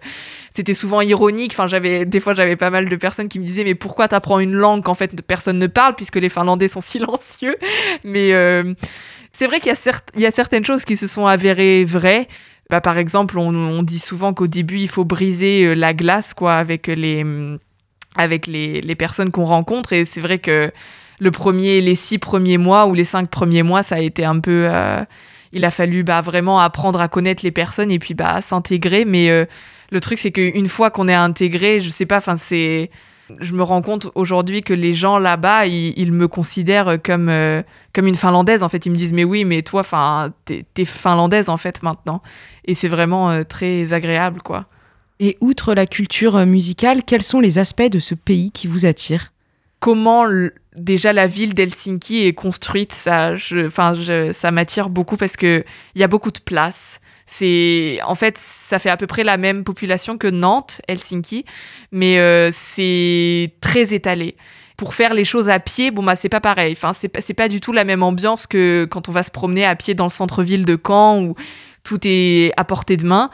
c'était souvent ironique. Enfin j'avais des fois j'avais pas mal de personnes qui me disaient mais pourquoi t'apprends une langue qu'en fait personne ne parle puisque les Finlandais sont silencieux? Mais euh, c'est vrai qu'il y, y, a certaines choses qui se sont avérées vraies. Bah, par exemple, on, dit souvent qu'au début, il faut briser la glace quoi, avec les, avec les, les personnes qu'on rencontre. Et c'est vrai que le premier, les six premiers mois ou les cinq premiers mois, ça a été un peu. il a fallu bah, vraiment apprendre à connaître les personnes et puis bah, s'intégrer. Mais le truc, c'est qu'une fois qu'on est intégré, je sais pas, c'est. Je me rends compte aujourd'hui que les gens là-bas, ils, me considèrent comme, euh, comme une Finlandaise. En fait, ils me disent, mais oui, mais toi, t'es, Finlandaise en fait maintenant. Et c'est vraiment euh, très agréable, quoi. Et outre la culture euh, musicale, quels sont les aspects de ce pays qui vous attirent? Comment déjà la ville d'Helsinki est construite, ça, m'attire beaucoup parce que il y a beaucoup de place. C'est en fait, ça fait à peu près la même population que Nantes, Helsinki, mais euh, c'est très étalé. Pour faire les choses à pied, bon bah c'est pas pareil. Enfin, c'est pas du tout la même ambiance que quand on va se promener à pied dans le centre-ville de Caen où tout est à portée de main.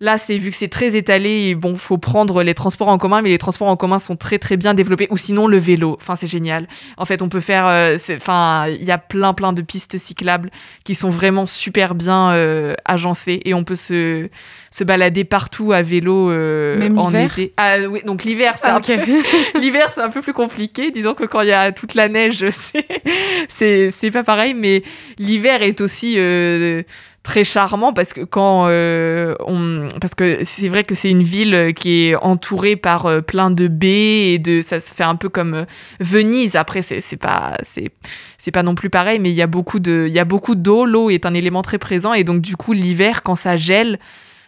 Là, c'est vu que c'est très étalé, bon, faut prendre les transports en commun, mais les transports en commun sont très très bien développés. Ou sinon le vélo. Enfin, c'est génial. En fait, on peut faire. Euh, enfin, il y a plein plein de pistes cyclables qui sont vraiment super bien euh, agencées et on peut se se balader partout à vélo euh, en été. Ah oui, donc l'hiver, c'est un... Ah, l'hiver, c'est un peu plus compliqué. Disons que quand il y a toute la neige, c'est c'est pas pareil, mais l'hiver est aussi euh, très charmant parce que quand euh, on parce que c'est vrai que c'est une ville qui est entourée par euh, plein de baies et de ça se fait un peu comme euh, Venise. Après c'est pas c'est c'est pas non plus pareil mais il y a beaucoup de il y a beaucoup d'eau. L'eau est un élément très présent et donc du coup l'hiver quand ça gèle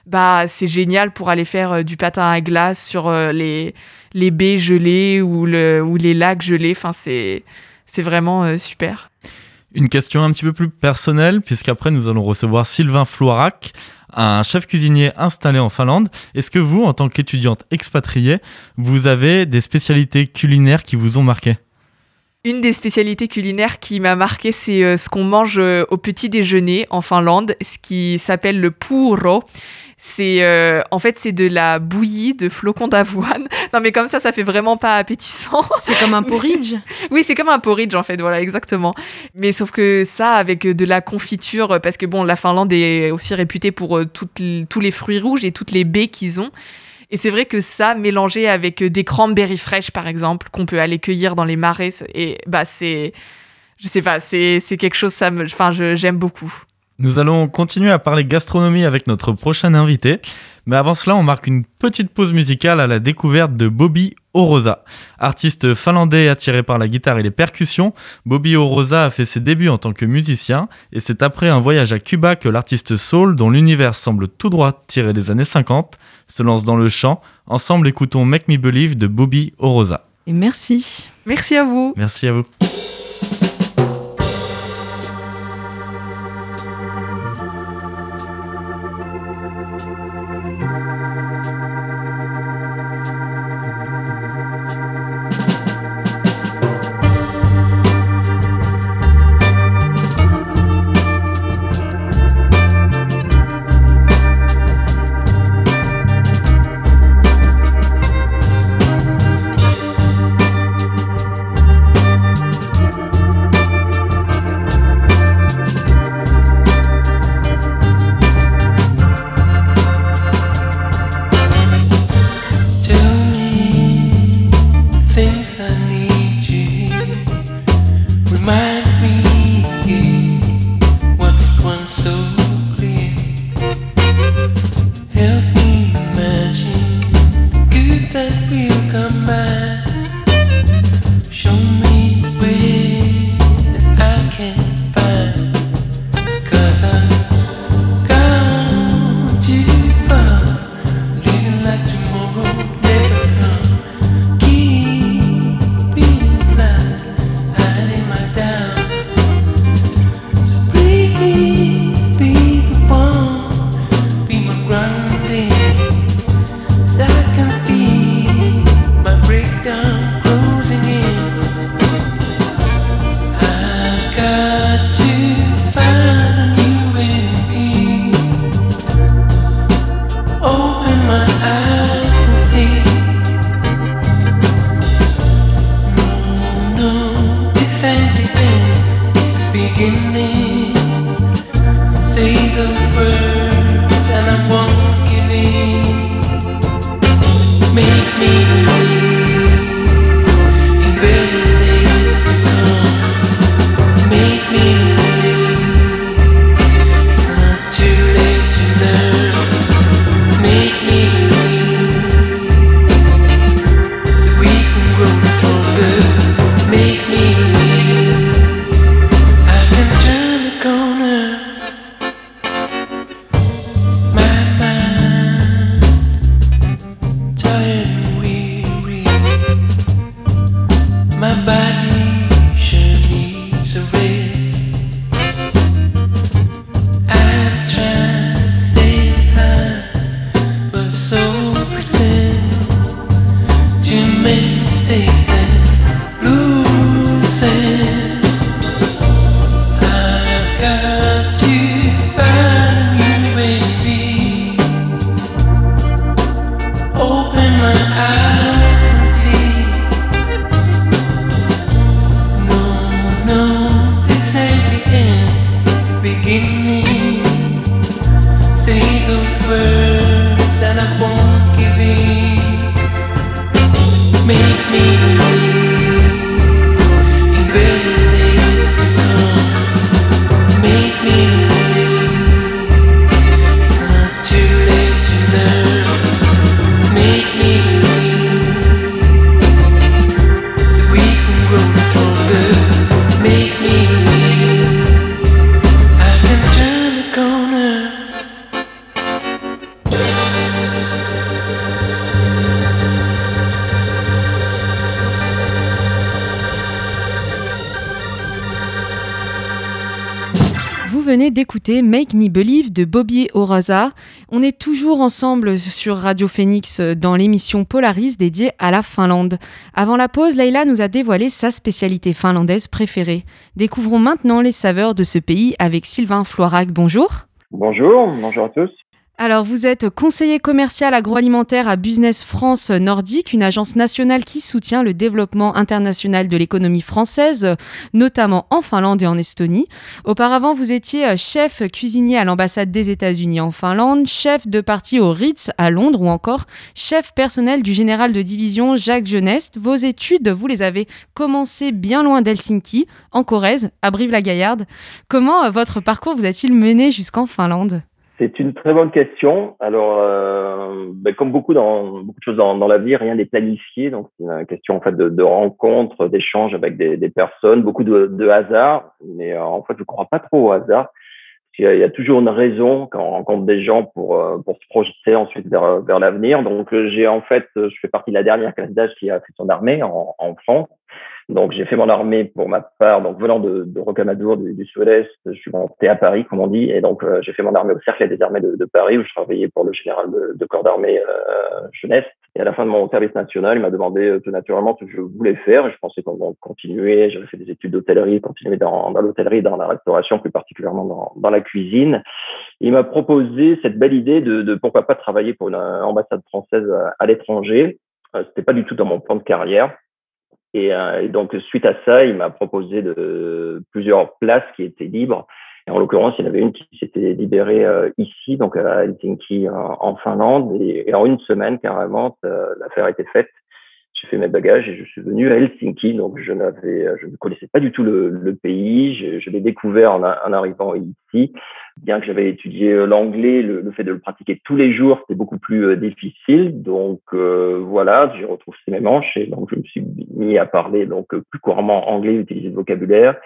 bah c'est génial pour aller faire du patin à glace sur les les baies gelées ou le ou les lacs gelés. Enfin c'est c'est vraiment super une question un petit peu plus personnelle, puisqu'après nous allons recevoir Sylvain Floirac, un chef cuisinier installé en Finlande. Est-ce que vous, en tant qu'étudiante expatriée, vous avez des spécialités culinaires qui vous ont marqué? Une des spécialités culinaires qui m'a marqué, c'est euh, ce qu'on mange euh, au petit déjeuner en Finlande, ce qui s'appelle le puro. C'est euh, en fait c'est de la bouillie de flocons d'avoine. Non mais comme ça ça fait vraiment pas appétissant. C'est comme un porridge. oui, c'est comme un porridge en fait, voilà exactement. Mais sauf que ça avec de la confiture parce que bon, la Finlande est aussi réputée pour toutes, tous les fruits rouges et toutes les baies qu'ils ont. Et c'est vrai que ça, mélangé avec des cranberries fraîches, par exemple, qu'on peut aller cueillir dans les marais, et bah c'est, je sais pas, c'est quelque chose, ça me, enfin, j'aime beaucoup. Nous allons continuer à parler gastronomie avec notre prochain invité, mais avant cela, on marque une petite pause musicale à la découverte de Bobby Orosa. Artiste finlandais attiré par la guitare et les percussions, Bobby Orosa a fait ses débuts en tant que musicien, et c'est après un voyage à Cuba que l'artiste soul, dont l'univers semble tout droit tiré des années 50, se lance dans le chant. Ensemble, écoutons Make Me Believe de Bobby Orosa. Et merci. Merci à vous. Merci à vous. Make Me Believe de Bobby Oraza. On est toujours ensemble sur Radio Phoenix dans l'émission Polaris dédiée à la Finlande. Avant la pause, Leila nous a dévoilé sa spécialité finlandaise préférée. Découvrons maintenant les saveurs de ce pays avec Sylvain Floirac. Bonjour. Bonjour, bonjour à tous. Alors, vous êtes conseiller commercial agroalimentaire à Business France Nordique, une agence nationale qui soutient le développement international de l'économie française, notamment en Finlande et en Estonie. Auparavant, vous étiez chef cuisinier à l'ambassade des États-Unis en Finlande, chef de parti au Ritz à Londres ou encore chef personnel du général de division Jacques Genest. Vos études, vous les avez commencées bien loin d'Helsinki, en Corrèze, à Brive-la-Gaillarde. Comment votre parcours vous a-t-il mené jusqu'en Finlande? C'est une très bonne question. Alors, euh, ben, comme beaucoup dans beaucoup de choses dans, la vie, rien n'est planifié. Donc, c'est une question en fait de, rencontres, d'échanges avec des, personnes, beaucoup de, de hasard. Mais euh, en fait, je ne crois pas trop au hasard. Il y, a, toujours une raison quand on rencontre des gens pour euh, pour se projeter ensuite vers vers l'avenir. Donc, euh, j'ai en fait, je fais partie de la dernière classe d'âge qui a fait son armée en, en France. Donc j'ai fait mon armée pour ma part, donc venant de, de Rocamadour, du, du sud-est, je suis monté à Paris, comme on dit, et donc euh, j'ai fait mon armée au Cercle des armées de, de, Paris, où je travaillais pour le général de, de corps d'armée euh, jeunesse. Et à la fin de mon service national, il m'a demandé euh, tout naturellement ce que je voulais faire, je pensais qu'on continuer. J'avais fait des études d'hôtellerie, continuer dans, l'hôtellerie, dans la restauration, plus particulièrement dans, la cuisine. Il m'a proposé cette belle idée de, pourquoi pas travailler pour une ambassade française à, à l'étranger. Euh, C'était pas du tout dans mon plan de carrière. Et, euh, et, donc, suite à ça, il m'a proposé de, plusieurs places qui étaient libres. Et en l'occurrence, il y en avait une qui s'était libérée euh, ici, donc à Helsinki, en, en Finlande. Et, et, en une semaine, carrément, l'affaire était faite j'ai fait mes bagages et je suis venu à Helsinki. Donc, je n'avais, je ne connaissais pas du tout le, le pays. Je, je l'ai découvert en, en, arrivant ici. Bien que j'avais étudié euh, l'anglais, le, le, fait de le pratiquer tous les jours, c'était beaucoup plus euh, difficile. Donc, euh, voilà, j'ai retrouvé mes manches et donc je me suis mis à parler donc plus couramment anglais, utiliser le vocabulaire.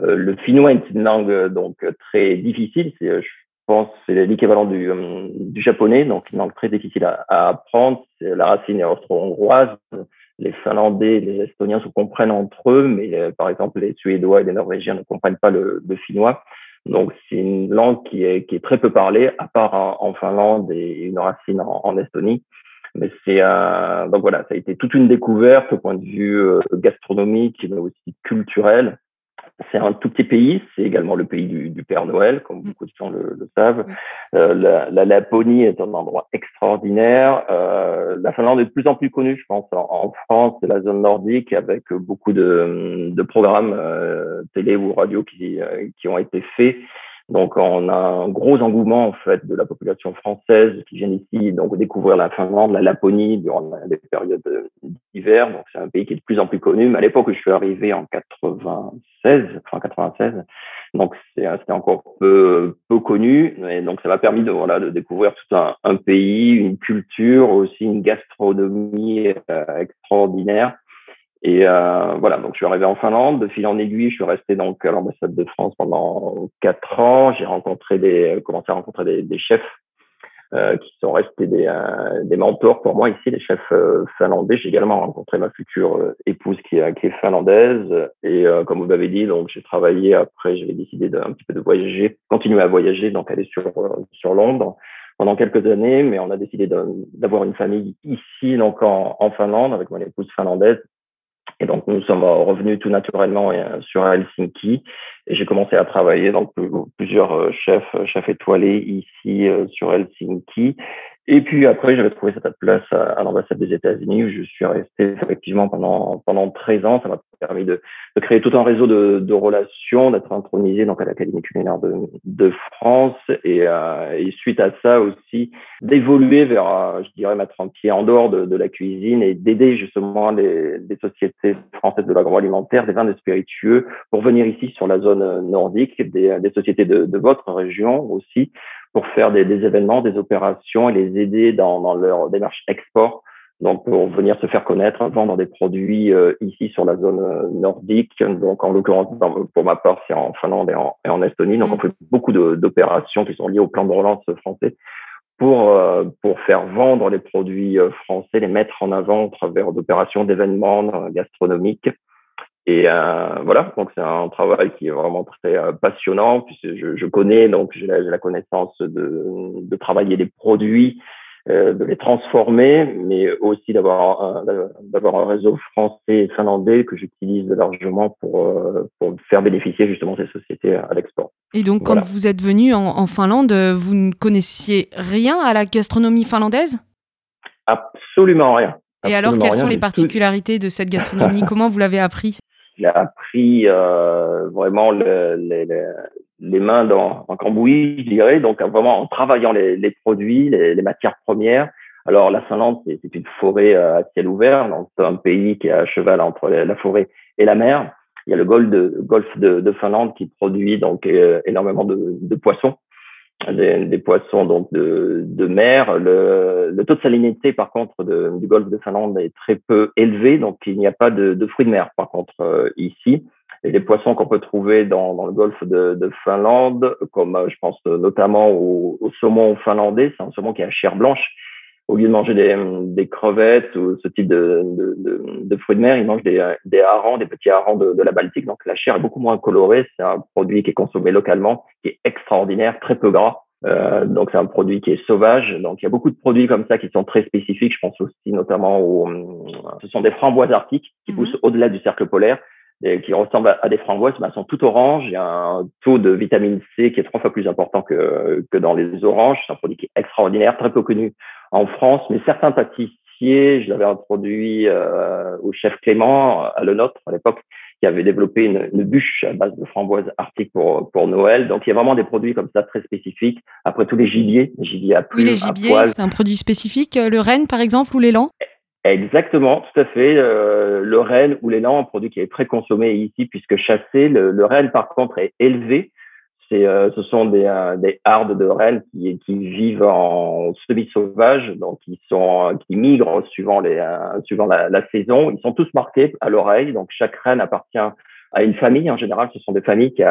Euh, le finnois est une langue donc très difficile. Je pense c'est l'équivalent du, euh, du, japonais, donc une langue très difficile à, à apprendre. La racine est austro-hongroise. Les Finlandais les Estoniens se comprennent entre eux, mais euh, par exemple les Suédois et les Norvégiens ne comprennent pas le, le finnois. Donc c'est une langue qui est, qui est très peu parlée, à part en, Finlande et une racine en, Estonie. Mais c'est un... donc voilà, ça a été toute une découverte au point de vue euh, gastronomique, mais aussi culturel. C'est un tout petit pays, c'est également le pays du, du, Père Noël, comme beaucoup de gens le, le savent. Euh, la, la, Laponie est un endroit extraordinaire. Euh, la Finlande est de plus en plus connue, je pense, en, en France et la zone nordique, avec beaucoup de, de programmes euh, télé ou radio qui, euh, qui ont été faits donc, on a un gros engouement en fait de la population française qui vient ici donc découvrir la Finlande, la Laponie durant les périodes d'hiver. Donc, c'est un pays qui est de plus en plus connu. Mais à l'époque où je suis arrivé en 96, enfin 96, donc c'était encore peu peu connu. Et donc, ça m'a permis de voilà de découvrir tout un, un, pays, une culture, aussi une gastronomie euh, extraordinaire. Et euh, voilà, donc je suis arrivé en Finlande, de fil en aiguille, je suis resté donc à l'ambassade de France pendant quatre ans. J'ai rencontré des, commencé à rencontrer des, des chefs euh, qui sont restés des, euh, des, mentors pour moi ici, les chefs euh, finlandais. J'ai également rencontré ma future épouse qui est, qui est finlandaise. Et comme vous l'avez dit, donc j'ai travaillé après, j'avais décidé d'un petit peu de voyager, continuer à voyager, donc aller sur, sur Londres pendant quelques années, mais on a décidé d'avoir une famille ici, donc en, en Finlande, avec mon épouse finlandaise. Et donc, nous sommes revenus tout naturellement sur Helsinki. Et j'ai commencé à travailler donc plusieurs chefs, chefs étoilés ici sur Helsinki. Et puis après, j'avais trouvé cette place à, l'ambassade des États-Unis où je suis resté effectivement pendant pendant 13 ans. Ça m'a permis de, de, créer tout un réseau de, de relations, d'être intronisé donc à l'Académie culinaire de, de France et, euh, et, suite à ça aussi d'évoluer vers, euh, je dirais, mettre un pied en dehors de, de la cuisine et d'aider justement les, les, sociétés françaises de l'agroalimentaire, des vins de spiritueux pour venir ici sur la zone nordique, des, des sociétés de, de votre région aussi pour faire des, des, événements, des opérations et les aider dans, dans leur démarche export. Donc, pour venir se faire connaître, vendre des produits euh, ici sur la zone euh, nordique. Donc, en l'occurrence, pour ma part, c'est en Finlande et en, et en, Estonie. Donc, on fait beaucoup d'opérations qui sont liées au plan de relance français pour, euh, pour faire vendre les produits français, les mettre en avant au travers d'opérations, d'événements gastronomiques et euh, voilà, donc c'est un travail qui est vraiment très euh, passionnant, puisque je, je connais, donc j'ai la, la, connaissance de, de, travailler des produits, euh, de les transformer, mais aussi d'avoir d'avoir un réseau français et finlandais que j'utilise largement pour, pour faire bénéficier justement ces sociétés à l'export. Et donc, quand vous êtes venu en, en, Finlande, vous ne connaissiez rien à la gastronomie finlandaise? Absolument rien. Et alors, quelles sont les particularités de cette gastronomie? Comment vous l'avez appris? Il a pris euh, vraiment le, les, les, mains dans un cambouis, je dirais, donc vraiment en travaillant les, les produits, les, les, matières premières. Alors la Finlande, c'est une forêt euh, à ciel ouvert, donc un pays qui est à cheval entre la forêt et la mer. Il y a le golfe de, golfe de, de Finlande qui produit donc euh, énormément de, de poissons des, des, poissons donc de, de mer. Le, le, taux de salinité, par contre, de, du golfe de Finlande est très peu élevé, donc il n'y a pas de, de, fruits de mer, par contre, euh, ici. Et les poissons qu'on peut trouver dans, dans le golfe de, de, Finlande, comme euh, je pense notamment au, au saumon finlandais, c'est un saumon qui a chair blanche. Au lieu de manger des, des crevettes ou ce type de, de, fruits de mer, ils mangent des, des harengs, des petits harengs de, la Baltique. Donc la chair est beaucoup moins colorée. C'est un produit qui est consommé localement, qui est extraordinaire, très peu gras. Euh, donc c'est un produit qui est sauvage. Donc il y a beaucoup de produits comme ça qui sont très spécifiques. Je pense aussi notamment aux, ce sont des framboises arctiques qui mhm. poussent au-delà du cercle polaire et qui ressemblent à, des framboises, elles sont toutes oranges. Il y a un taux de vitamine C qui est trois fois plus important que, que dans les oranges. C'est un produit qui est extraordinaire, très peu connu en France, mais certains pâtissiers, je l'avais introduit euh, au chef Clément à Le Nôtre à l'époque, qui avait développé une, une, bûche à base de framboises arctiques pour, pour Noël. Donc, il y a vraiment des produits comme ça très spécifiques. Après, tous les gibiers, les gibiers à plumes, Oui, les gibiers, c'est un produit spécifique. Euh, le renne, par exemple, ou l'élan? Exactement, tout à fait. Euh, le renne ou l'élan, un produit qui est très consommé ici puisque chassé. Le, le renne, par contre, est élevé c'est, euh, ce sont des, euh, des hardes de rennes qui, qui vivent en semi-sauvage, donc ils sont, qui migrent suivant les, euh, suivant la, la, saison. Ils sont tous marqués à l'oreille, donc chaque reine appartient à une famille. En général, ce sont des familles qui,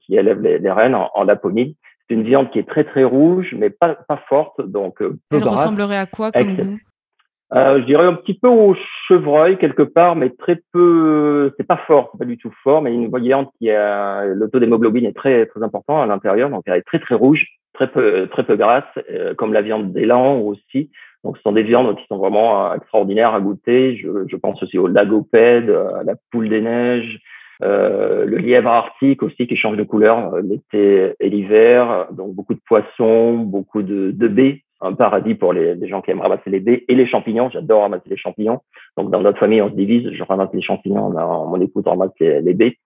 qui élèvent les, les rennes en, en Laponie. C'est une viande qui est très très rouge, mais pas, pas forte, donc peu Elle ressemblerait à quoi comme goût? Euh, je dirais un petit peu au chevreuil quelque part, mais très peu. C'est pas fort, pas du tout fort, mais une viande qui a le taux d'hémoglobine est très très important à l'intérieur, donc elle est très très rouge, très peu très peu grasse, euh, comme la viande d'élan aussi. Donc ce sont des viandes qui sont vraiment euh, extraordinaires à goûter. Je, je pense aussi au lagopède, à la poule des neiges, euh, le lièvre arctique aussi qui change de couleur l'été et l'hiver. Donc beaucoup de poissons, beaucoup de, de baies un paradis pour les, gens qui aiment ramasser les baies et les champignons. J'adore ramasser les champignons. Donc, dans notre famille, on se divise. Je ramasse les champignons, mon épouse ramasse les, baies.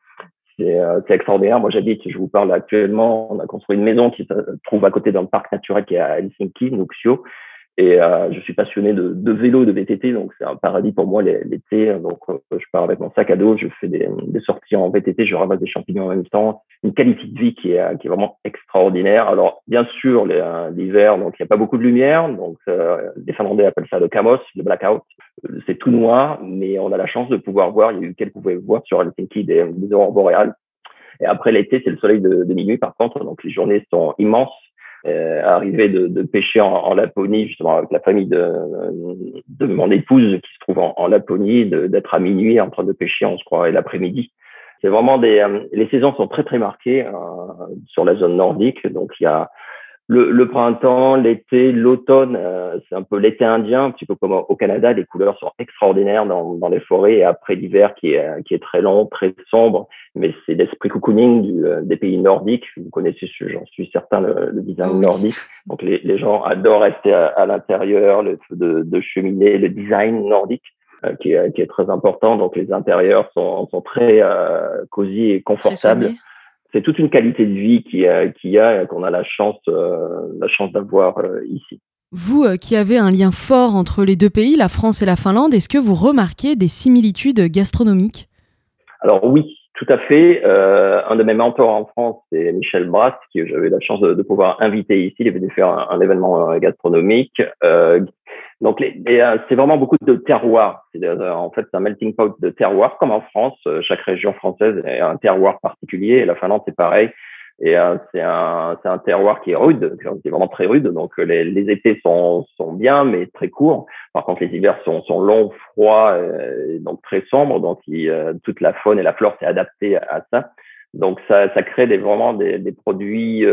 Euh, c'est extraordinaire. Moi, j'habite, je vous parle actuellement, on a construit une maison qui se trouve à côté d'un parc naturel qui est à Helsinki, Nuxio. Et euh, je suis passionné de, de vélo, de VTT, donc c'est un paradis pour moi l'été. Donc euh, je pars avec mon sac à dos, je fais des, des, sorties en VTT, je ramasse des champignons en même temps. Une qualité de vie qui est, qui est vraiment extraordinaire. Alors bien sûr euh, l'hiver, donc il n'y a pas beaucoup de lumière, donc euh, les Finlandais appellent ça le camos, le blackout. C'est tout noir, mais on a la chance de pouvoir voir. Il y a eu quelques vous voir sur Helsinki des, des aurores boréales. Et après l'été, c'est le soleil de, de minuit par contre, donc les journées sont immenses euh, arrivé de, de pêcher en, Laponie, justement avec la famille de, de mon épouse qui se trouve en, Laponie, d'être à minuit en train de pêcher, on se croirait l'après-midi. C'est vraiment des, euh, les saisons sont très très marquées euh, sur la zone nordique, donc il y a le, le, printemps, l'été, l'automne, euh, c'est un peu l'été indien, un petit peu comme au Canada, les couleurs sont extraordinaires dans, dans les forêts. Et après l'hiver qui est, qui est très long, très sombre, mais c'est l'esprit cocooning du, euh, des pays nordiques. Vous connaissez, j'en suis certain, le, design ah nordique. Donc les, les, gens adorent rester à, l'intérieur, le de, de cheminée, le design nordique. Euh, qui, est, qui est très important. Donc les intérieurs sont, sont très cosy et confortables c'est toute une qualité de vie qu'il y a, qu'il a qu'on a la chance, euh, la chance d'avoir euh, ici. Vous euh, qui avez un lien fort entre les deux pays, la France et la Finlande, est-ce que vous remarquez des similitudes gastronomiques? Alors oui, tout à fait. un de mes mentors en France, c'est Michel Brass, qui j'avais la chance de, pouvoir inviter ici. Il est venu faire un, événement gastronomique. Donc, euh, c'est vraiment beaucoup de terroirs. Euh, en fait, c'est un melting pot de terroirs, comme en France. Euh, chaque région française a un terroir particulier. Et la Finlande, c'est pareil. Et c'est un, un terroir qui est rude, qui est vraiment très rude. Donc, les, les étés sont, sont bien, mais très courts. Par contre, les hivers sont, sont longs, froids, et donc très sombres. Donc, toute la faune et la flore s'est adaptée à ça. Donc ça, ça crée des, vraiment des, des produits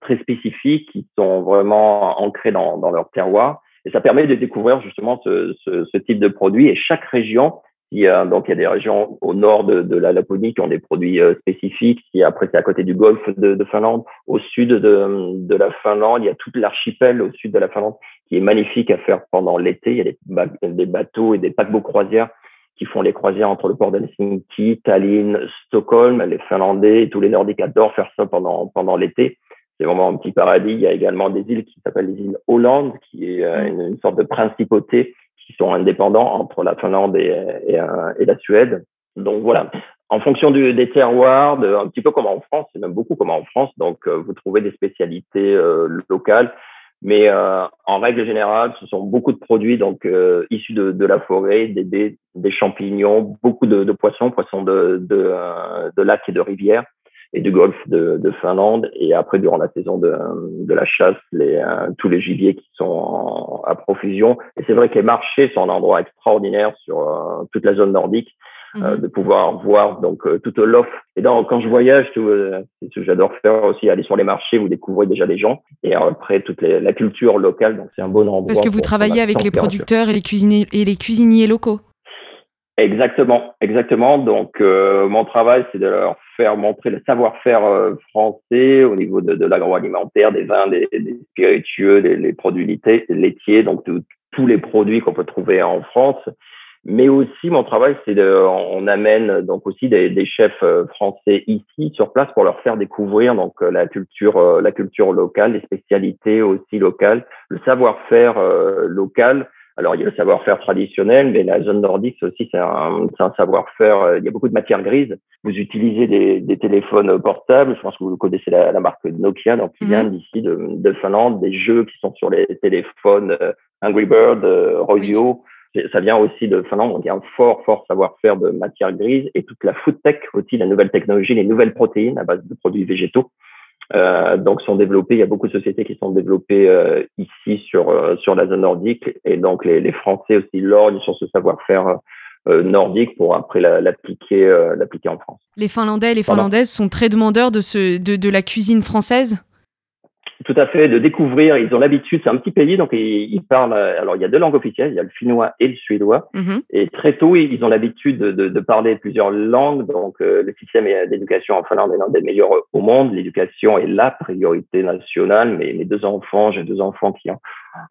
très spécifiques qui sont vraiment ancrés dans, dans leur terroir. Et ça permet de découvrir justement ce, type de produit. Et chaque région, il y a, donc il y a des régions au nord de, de la Laponie qui ont des produits euh, spécifiques. Après c'est à côté du golfe de, de, Finlande, au sud de, la Finlande, il y a toute l'archipel au sud de la Finlande qui est magnifique à faire pendant l'été. Il y a des, des bateaux et des paquebots croisières qui font les croisières entre le port d'Helsinki, Tallinn, Stockholm. Les Finlandais et tous les Nordiques adorent faire ça pendant pendant l'été c'est vraiment un petit paradis. Il y a également des îles qui s'appellent les îles Hollande, qui est euh, une, sorte de principauté qui sont indépendants entre la Finlande et, et, euh, et la Suède. Donc voilà, en fonction du, des terroirs, de, un petit peu comme en France, c'est même beaucoup comme en France. Donc euh, vous trouvez des spécialités locales, mais en règle générale, ce sont beaucoup de produits donc issus de, de, la forêt, des, des, des champignons, beaucoup de, de, poissons, poissons de, de, de lacs et de rivières et du golfe de, de, Finlande. Et après, durant la saison de, de la chasse, les, euh, tous les gibiers qui sont à profusion. Et c'est vrai que les marchés sont un endroit extraordinaire sur euh, toute la zone nordique. Euh, mhm. de pouvoir voir donc toute l'offre. Et donc, quand je voyage, tout, ce que j'adore faire aussi, aller sur les marchés, vous découvrez déjà les gens et après toute les, la culture locale. Donc c'est un bon endroit. Parce que vous travaillez avec les producteurs et les cuisiniers et les cuisiniers locaux. Exactement, exactement. Donc, euh, mon travail, c'est de leur faire montrer le savoir-faire euh, français au niveau de, de l'agroalimentaire, des vins, des, spiritueux, des, produits laitiers, donc tous les produits qu'on peut trouver en France. Mais aussi, mon travail, c'est de, on amène donc aussi des, chefs euh, français ici sur place pour leur faire découvrir donc la culture, la culture locale, les spécialités aussi locales, le savoir-faire local alors, il y a le savoir-faire traditionnel, mais la zone nordique, aussi, c'est un, un savoir-faire. Euh, il y a beaucoup de matières grises. Vous utilisez des, des téléphones portables. Je pense que vous connaissez la, la marque Nokia, donc qui mhm. vient d'ici, de, de, Finlande. Des jeux qui sont sur les téléphones euh, Angry Bird, euh, Royo. Ça vient aussi de Finlande. Donc, il y a un fort, fort savoir-faire de matières grises et toute la food tech aussi, la nouvelle technologie, les nouvelles protéines à base de produits végétaux euh, donc sont développés. Il y a beaucoup de sociétés qui sont développées euh, ici sur euh, sur la zone nordique et donc les, les Français aussi lorgnent sur ce savoir-faire euh, nordique pour après l'appliquer l'appliquer en France. Les Finlandais et les Finlandaises sont très demandeurs de ce de, de la cuisine française? Tout à fait, de découvrir. Ils ont l'habitude, c'est un petit pays, donc ils, parlent. Alors, il y a deux langues officielles, il y a le finnois et le suédois. Mm-hmm. Et très tôt, ils ont l'habitude de, de, de, parler plusieurs langues. Donc, euh, le système d'éducation en Finlande est l'un des meilleurs au monde. L'éducation est la priorité nationale. Mais mes deux enfants, j'ai deux enfants qui ont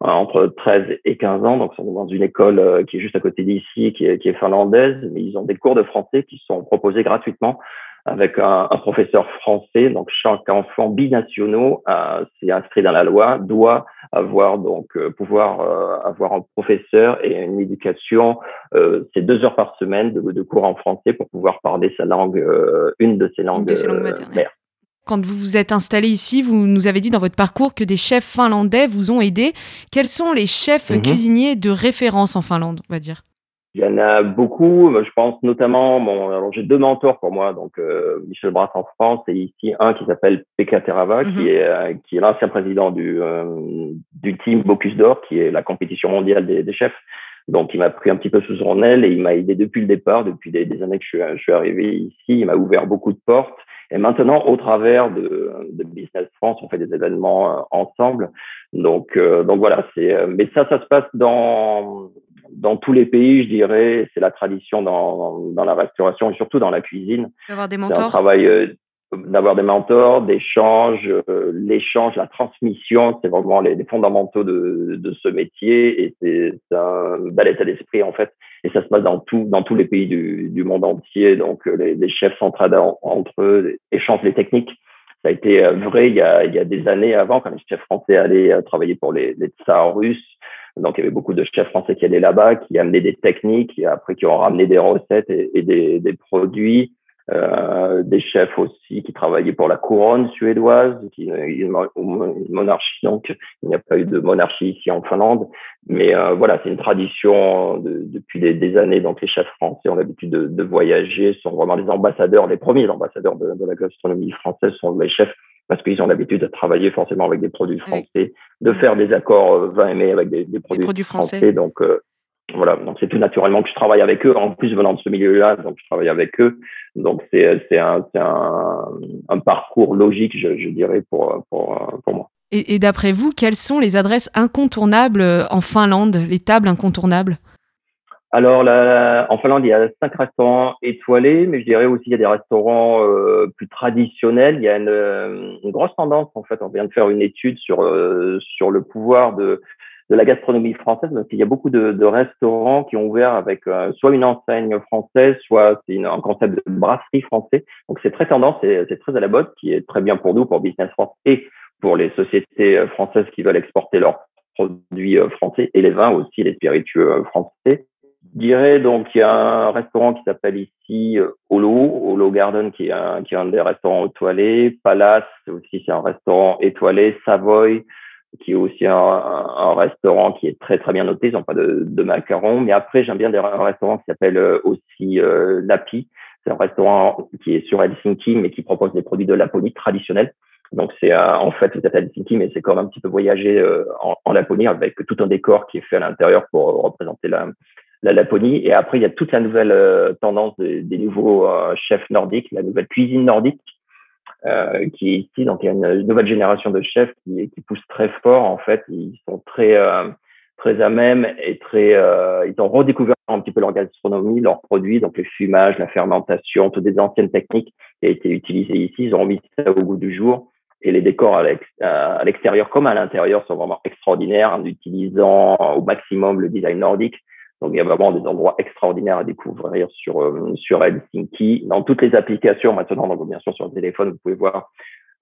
entre 13 et 15 ans, donc sont dans une école euh, qui est juste à côté d'ici, qui est, qui est finlandaise. Mais ils ont des cours de français qui sont proposés gratuitement avec un, un, professeur français. Donc chaque enfant binationaux euh, s'est inscrit dans la loi doit avoir donc euh, pouvoir euh, avoir un professeur et une éducation. Euh, c'est deux heures par semaine de, de, cours en français pour pouvoir parler sa langue, une de ses langues, maternelles. Quand vous vous êtes installé ici, vous nous avez dit dans votre parcours que des chefs finlandais vous ont aidé. Quels sont les chefs mhm. cuisiniers de référence en Finlande, on va dire? Il y en a beaucoup. Je pense notamment, bon, alors j'ai deux mentors pour moi, donc euh, Michel Brass en France et ici un qui s'appelle Pekka Terava, qui mhm. est euh, qui est l'ancien président du euh, du team Bocuse d'Or, qui est la compétition mondiale des, des chefs. Donc, il m'a pris un petit peu sous son aile et il m'a aidé depuis le départ, depuis des, des années que je suis, je suis arrivé ici. Il m'a ouvert beaucoup de portes. Et maintenant, au travers de, de, Business France, on fait des événements euh, ensemble. Donc, euh, donc voilà. C'est, euh, mais ça, ça se passe dans dans tous les pays, je dirais. C'est la tradition dans, dans la restauration et surtout dans la cuisine. D'avoir des mentors. Un travail d'avoir des mentors, d'échanges, euh, l'échange, la transmission, c'est vraiment les, les, fondamentaux de, de ce métier et c'est un bel état d'esprit en fait. Et ça se passe dans tout, dans tous les pays du, du monde entier. Donc euh, les, les chefs s'entraident entre eux, échangent les techniques. Ça a été euh, vrai il y a, il y a des années avant quand les chefs français allaient travailler pour les, les tsars russes. Donc, il y avait beaucoup de chefs français qui allaient là-bas, qui amenaient des techniques, après qui ont ramené des recettes et, des, produits. Euh, des chefs aussi qui travaillaient pour la couronne suédoise, qui une, monarchie. Donc il n'y a pas eu de monarchie ici en Finlande, mais euh, voilà c'est une tradition de, depuis des, années. Donc les chefs français ont l'habitude de, de, voyager, sont vraiment les ambassadeurs, les premiers ambassadeurs de, de la gastronomie française sont les chefs parce qu'ils ont l'habitude de travailler forcément avec des produits français, de faire des accords euh, vin et avec des, des produits, français. français. donc voilà, donc c'est tout naturellement que je travaille avec eux. En plus, venant de ce milieu-là, donc je travaille avec eux. Donc c'est c'est un, un, un parcours logique, je, je dirais, pour, pour, pour moi. Et, et d'après vous, quelles sont les adresses incontournables en Finlande, les tables incontournables? Alors, là, en Finlande, il y a cinq restaurants étoilés, mais je dirais aussi il y a des restaurants euh, plus traditionnels. Il y a une, une, grosse tendance, en fait, on vient de faire une étude sur euh, sur le pouvoir de de la gastronomie française, parce qu'il y a beaucoup de, de, restaurants qui ont ouvert avec euh, soit une enseigne française, soit c'est un concept de brasserie français. Donc c'est très tendance, c'est très à la botte, qui est très bien pour nous, pour Business France et pour les sociétés euh, françaises qui veulent exporter leurs produits euh, français et les vins aussi, les spiritueux français. Dirais donc il y a un restaurant qui s'appelle ici Holo, Holo Garden qui est un, qui est un des restaurants étoilés. Palace aussi c'est un restaurant étoilé. Savoy qui est aussi un, un, restaurant qui est très très bien noté. Ils n'ont pas de, de, macarons, mais après j'aime bien des, un restaurant qui s'appelle euh, aussi euh, Lapi. C'est un restaurant qui est sur Helsinki, mais qui propose des produits de Laponie traditionnels. Donc c'est euh, en fait c'est à Helsinki, mais c'est comme un petit peu voyager euh, en, en, Laponie avec tout un décor qui est fait à l'intérieur pour représenter la, la Laponie. Et après il y a toute la nouvelle tendance des, nouveaux chefs nordiques, la nouvelle cuisine nordique euh, qui est ici. Donc, il y a une nouvelle génération de chefs qui, qui poussent très fort. En fait, ils sont très euh, très à même et très. Euh, ils ont redécouvert un petit peu leur gastronomie, leurs produits, donc le fumage, la fermentation, toutes des anciennes techniques qui ont été utilisées ici. Ils ont remis ça au goût du jour. Et les décors à l'extérieur comme à l'intérieur sont vraiment extraordinaires en utilisant au maximum le design nordique. Donc, il y a vraiment des endroits extraordinaires à découvrir sur, euh, sur Helsinki. Dans toutes les applications maintenant, donc bien sûr sur le téléphone, vous pouvez voir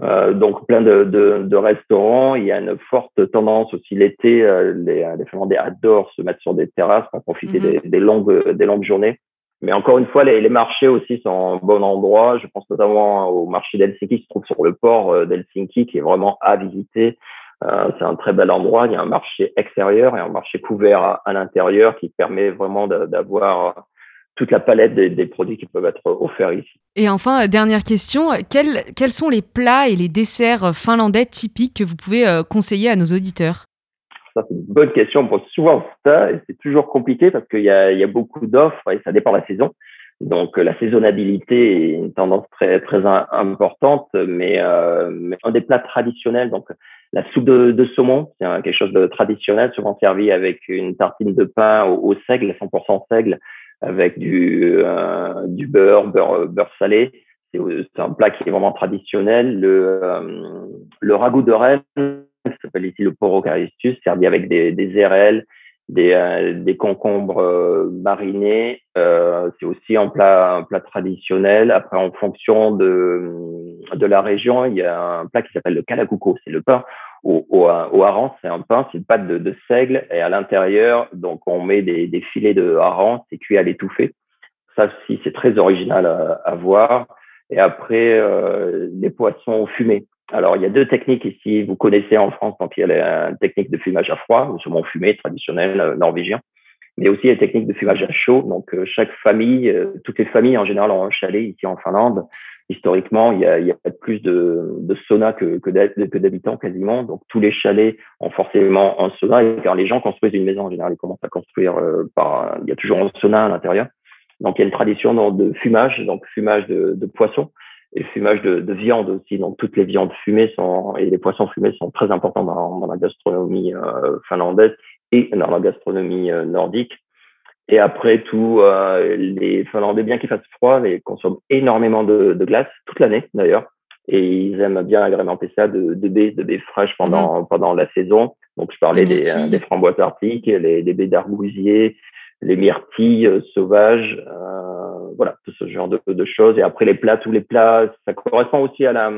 euh, donc plein de, de, de, restaurants. Il y a une forte tendance aussi l'été. Euh, les, les Finlandais adorent se mettre sur des terrasses pour profiter mhm. des, des, longues, des longues journées. Mais encore une fois, les, les, marchés aussi sont un bon endroit. Je pense notamment au marché d'Helsinki qui se trouve sur le port euh, d'Helsinki, qui est vraiment à visiter. Euh, c'est un très bel endroit. Il y a un marché extérieur et un marché couvert à, l'intérieur qui permet vraiment d'avoir euh, toute la palette des, produits qui peuvent être offerts ici. Et enfin, dernière question, quels, quels sont les plats et les desserts finlandais typiques que vous pouvez euh, conseiller à nos auditeurs? Ça, c'est une bonne question. On pose souvent ça et c'est toujours compliqué parce qu'il y a, il y a beaucoup d'offres et ça dépend de la saison. Donc la saisonnabilité est une tendance très très importante, mais, euh, mais un des plats traditionnels, donc la soupe de, saumon, c'est quelque chose de traditionnel, souvent servi avec une tartine de pain au, seigle, 100% seigle, avec du euh, beurre, beurre beurre salé. C'est un plat qui est vraiment traditionnel. Le euh, ragoût de Rennes, s'appelle ici le porocaristus, servi avec des des érelles des, euh, concombres euh, marinés. Euh, c'est aussi un plat, traditionnel. Après, en fonction de, la région, il y a un plat qui s'appelle le kalakuko. C'est le pain au, au, au hareng. C'est un pain, c'est une pâte de, de, seigle. Et à l'intérieur, donc, on met des, des filets de hareng. C'est cuit à l'étouffée. Ça aussi, c'est très original à, à, voir. Et après, euh, les poissons fumés. Alors, il y a deux techniques ici. Vous connaissez en France, donc il y a la technique de fumage à froid, le saumon fumé traditionnel euh, norvégien. Mais aussi les techniques de fumage à chaud. Donc, chaque famille, toutes les familles en général ont un chalet ici en Finlande historiquement, il y a, il y a plus de, de sauna que, que d'habitants quasiment. Donc, tous les chalets ont forcément un sauna. Et car les gens construisent une maison, en général, ils commencent à construire euh, par. Il y a toujours un sauna à l'intérieur. Donc, il y a une tradition de fumage, donc fumage de, de poisson et fumage de, de, viande aussi. Donc, toutes les viandes fumées sont, et les poissons fumés sont très importants dans, la gastronomie euh, finlandaise et dans la gastronomie euh, nordique. Et après tout, euh, les Finlandais, bien qu'il fasse froid, ils consomment énormément de, de glace toute l'année d'ailleurs. Et ils aiment bien agrémenter ça de, de baies, de baies fraîches pendant, mmh. pendant la saison. Donc je parlais des, des, des framboises arctiques, les, les baies d'argousier, les myrtilles euh, sauvages, euh, voilà, tout ce genre de, de, choses. Et après les plats, tous les plats, ça correspond aussi à la,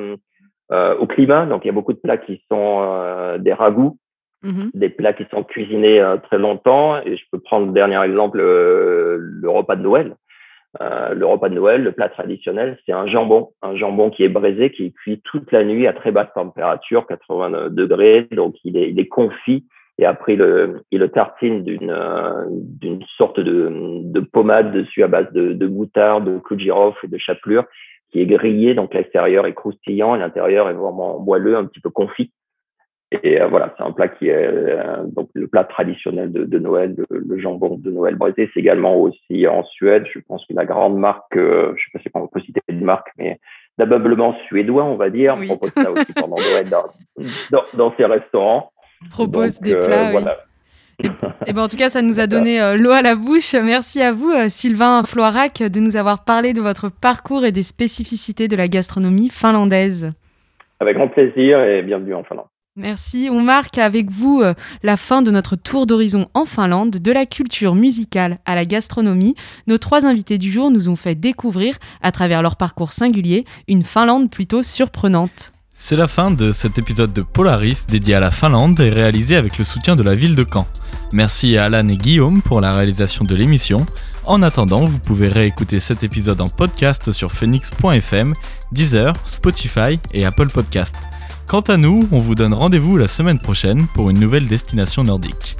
euh, au climat. Donc il y a beaucoup de plats qui sont euh, des ragoûts, Mmh des plats qui sont cuisinés euh, très longtemps. Et je peux prendre le dernier exemple, euh, le repas de Noël. Euh, le repas de Noël, le plat traditionnel, c'est un jambon, un jambon qui est braisé, qui est cuit toute la nuit à très basse température, 80 degrés, donc il est, confit et après il le tartine d'une sorte de, de pommade dessus à base de, de de clou de girofle et de chapelure qui est grillé, donc l'extérieur est croustillant, l'intérieur est vraiment moelleux, un petit peu confit. Et euh, voilà, c'est un plat qui est euh, donc le plat traditionnel de, de Noël, le, jambon de Noël braisé. C'est également aussi en Suède. Je pense que la grande marque, euh, je sais pas si on peut citer une marque, mais d'ameublement suédois, on va dire, propose ça aussi pendant Noël dans, dans, dans ses restaurants. Propose des plats. Voilà. Et, ben en tout cas, ça nous a donné l'eau à la bouche. Merci à vous, Sylvain Floirac, de nous avoir parlé de votre parcours et des spécificités de la gastronomie finlandaise. Avec grand plaisir et bienvenue en Finlande. Merci. On marque avec vous euh, la fin de notre tour d'horizon en Finlande, de la culture musicale à la gastronomie. Nos trois invités du jour nous ont fait découvrir, à travers leur parcours singulier, une Finlande plutôt surprenante. C'est la fin de cet épisode de Polaris dédié à la Finlande et réalisé avec le soutien de la ville de Caen. Merci à Alan et Guillaume pour la réalisation de l'émission. En attendant, vous pouvez réécouter cet épisode en podcast sur phoenix.fm, Deezer, Spotify et Apple Podcast. Quant à nous, on vous donne rendez-vous la semaine prochaine pour une nouvelle destination nordique.